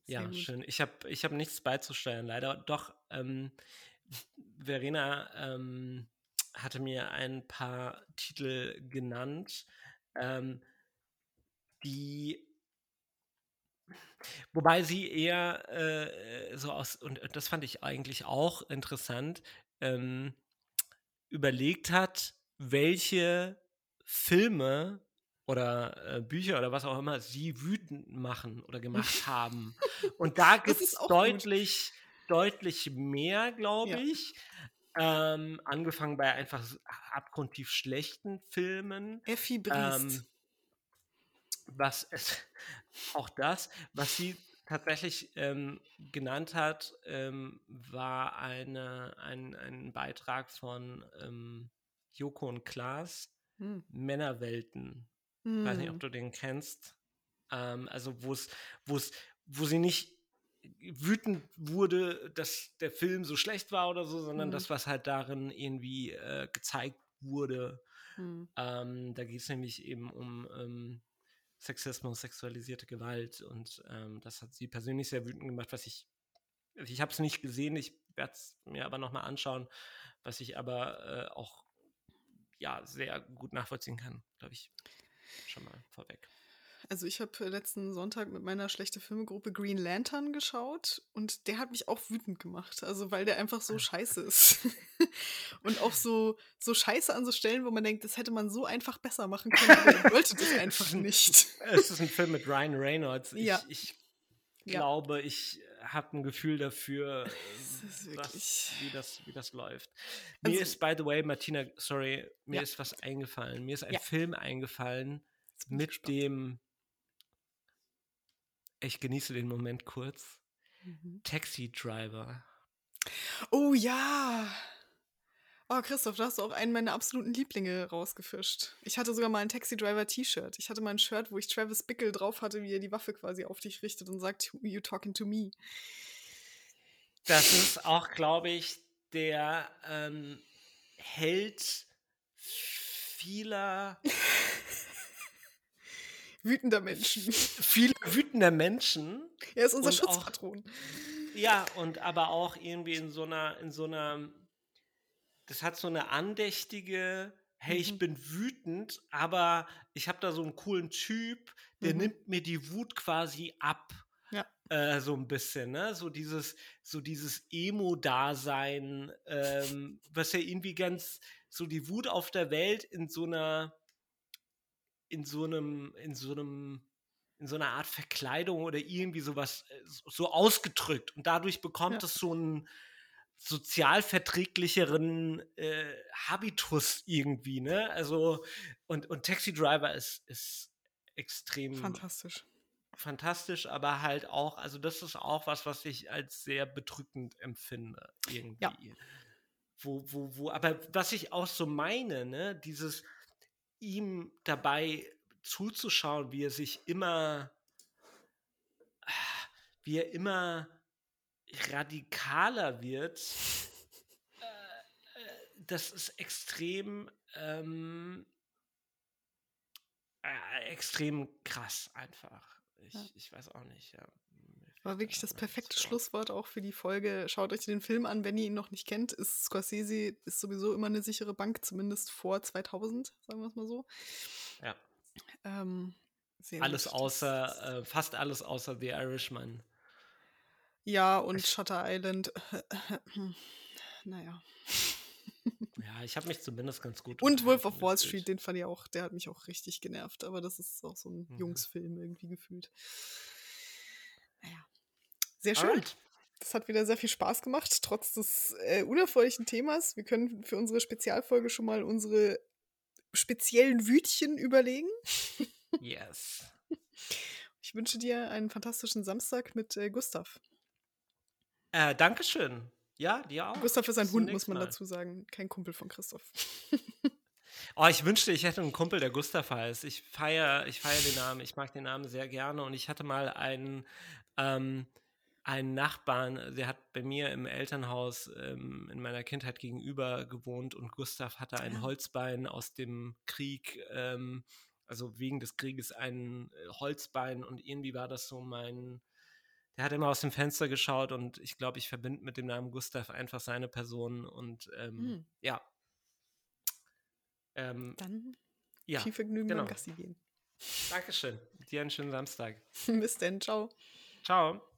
ja, gut. schön. Ich habe ich hab nichts beizusteuern, leider. Doch, ähm, Verena ähm, hatte mir ein paar Titel genannt, ähm, die Wobei sie eher äh, so aus, und das fand ich eigentlich auch interessant, ähm, überlegt hat, welche Filme oder äh, Bücher oder was auch immer sie wütend machen oder gemacht [laughs] haben. Und da gibt es gut. deutlich, deutlich mehr, glaube Ja. ich. Ähm, angefangen bei einfach abgrundtief schlechten Filmen. Effi Briest. Ähm, was es, auch das, was sie tatsächlich ähm, genannt hat, ähm, war eine, ein, ein Beitrag von ähm, Joko und Klaas, Hm. Männerwelten. Weiß nicht, ob Hm. du den kennst. Ähm, also wo es, wo es, wo sie nicht wütend wurde, dass der Film so schlecht war oder so, sondern Hm. das, was halt darin irgendwie äh, gezeigt wurde. Hm. Ähm, da geht es nämlich eben um ähm, Sexismus, sexualisierte Gewalt und ähm, das hat sie persönlich sehr wütend gemacht, was ich, ich habe es nicht gesehen, ich werde es mir aber nochmal anschauen, was ich aber äh, auch ja sehr gut nachvollziehen kann, glaube ich, schon mal vorweg. Also ich habe letzten Sonntag mit meiner schlechte Filmegruppe Green Lantern geschaut und der hat mich auch wütend gemacht. Also weil der einfach so scheiße ist. [laughs] und auch so, so scheiße an so Stellen, wo man denkt, das hätte man so einfach besser machen können, aber er wollte das [laughs] einfach nicht. Es ist ein Film mit Ryan Reynolds. Ich, Ja. ich Ja. glaube, ich habe ein Gefühl dafür, [laughs] ist was, wie, das, wie das läuft. Mir Also, ist, by the way, Martina, sorry, mir ja, ist was eingefallen. Mir ist ein ja, Film eingefallen mit gespannt. dem, ich genieße den Moment kurz, Mhm. Taxi Driver. Oh ja. Oh, Christoph, da hast du auch einen meiner absoluten Lieblinge rausgefischt. Ich hatte sogar mal ein Taxi Driver T-Shirt. Ich hatte mal ein Shirt, wo ich Travis Bickle drauf hatte, wie er die Waffe quasi auf dich richtet und sagt, "Who you talking to me. Das ist auch, glaube ich, der ähm, Held vieler, [laughs] Wütender Menschen. vieler wütender Menschen Er ist unser und auch, Schutzpatron. ja, und aber auch irgendwie in so einer, in so einer, das hat so eine andächtige, hey, ich Mhm. bin wütend, aber ich habe da so einen coolen Typ, der Mhm. nimmt mir die Wut quasi ab. Ja. Äh, so ein bisschen, ne? So dieses, so dieses Emo-Dasein, ähm, was ja irgendwie ganz, so die Wut auf der Welt in so einer, in so einem, in so einem, in so einer Art Verkleidung oder irgendwie sowas äh, so ausgedrückt. Und dadurch bekommt Ja. es so einen sozialverträglicheren äh, Habitus irgendwie, ne? Also, und, und Taxi Driver ist, ist extrem Fantastisch. fantastisch, aber halt auch, also das ist auch was, was ich als sehr bedrückend empfinde, Ja. irgendwie. Wo, wo, wo, aber was ich auch so meine, ne, dieses ihm dabei zuzuschauen, wie er sich immer, wie er immer radikaler wird, das ist extrem, ähm, äh, extrem krass einfach. Ja. Ich, ich weiß auch nicht, ja. War wirklich da das perfekte. Schlusswort auch für die Folge. Schaut euch den Film an, wenn ihr ihn noch nicht kennt. Ist Scorsese ist sowieso immer eine sichere Bank, zumindest vor 2000, sagen wir es mal so. Ja. Ähm, Alles. Das, außer, äh, fast alles außer The Irishman. ja, und Ich, Shutter Island. [clears throat] naja. ja, ich habe mich zumindest ganz gut Und Wolf of Wall. Street, den fand ich auch, der hat mich auch richtig genervt. Aber das ist auch so ein Mhm. Jungsfilm irgendwie gefühlt. Naja. Sehr schön. Alright. Das hat wieder sehr viel Spaß gemacht, trotz des äh, unerfreulichen Themas. Wir können für unsere Spezialfolge schon mal unsere speziellen Wütchen überlegen. Yes. [laughs] Ich wünsche dir einen fantastischen Samstag mit äh, Gustav. Äh, Dankeschön. Ja, dir auch. Gustav ist ein Bis Hund, muss man Mal. dazu sagen. Kein Kumpel von Christoph. [laughs] Oh, ich wünschte, ich hätte einen Kumpel, der Gustav heißt. Ich feiere ich feier den Namen. Ich mag den Namen sehr gerne. Und ich hatte mal einen, ähm, einen Nachbarn, der hat bei mir im Elternhaus ähm, in meiner Kindheit gegenüber gewohnt. Und Gustav hatte ein Ja. Holzbein aus dem Krieg, ähm, also wegen des Krieges ein äh, Holzbein. Und irgendwie war das so mein. Der hat immer aus dem Fenster geschaut und ich glaube, ich verbinde mit dem Namen Gustav einfach seine Person. Und ähm, Hm. ja. Ähm, Dann ja, viel Vergnügen genau. beim Gassi gehen. Dankeschön. Dir einen schönen Samstag. [laughs] Bis denn, ciao. Ciao.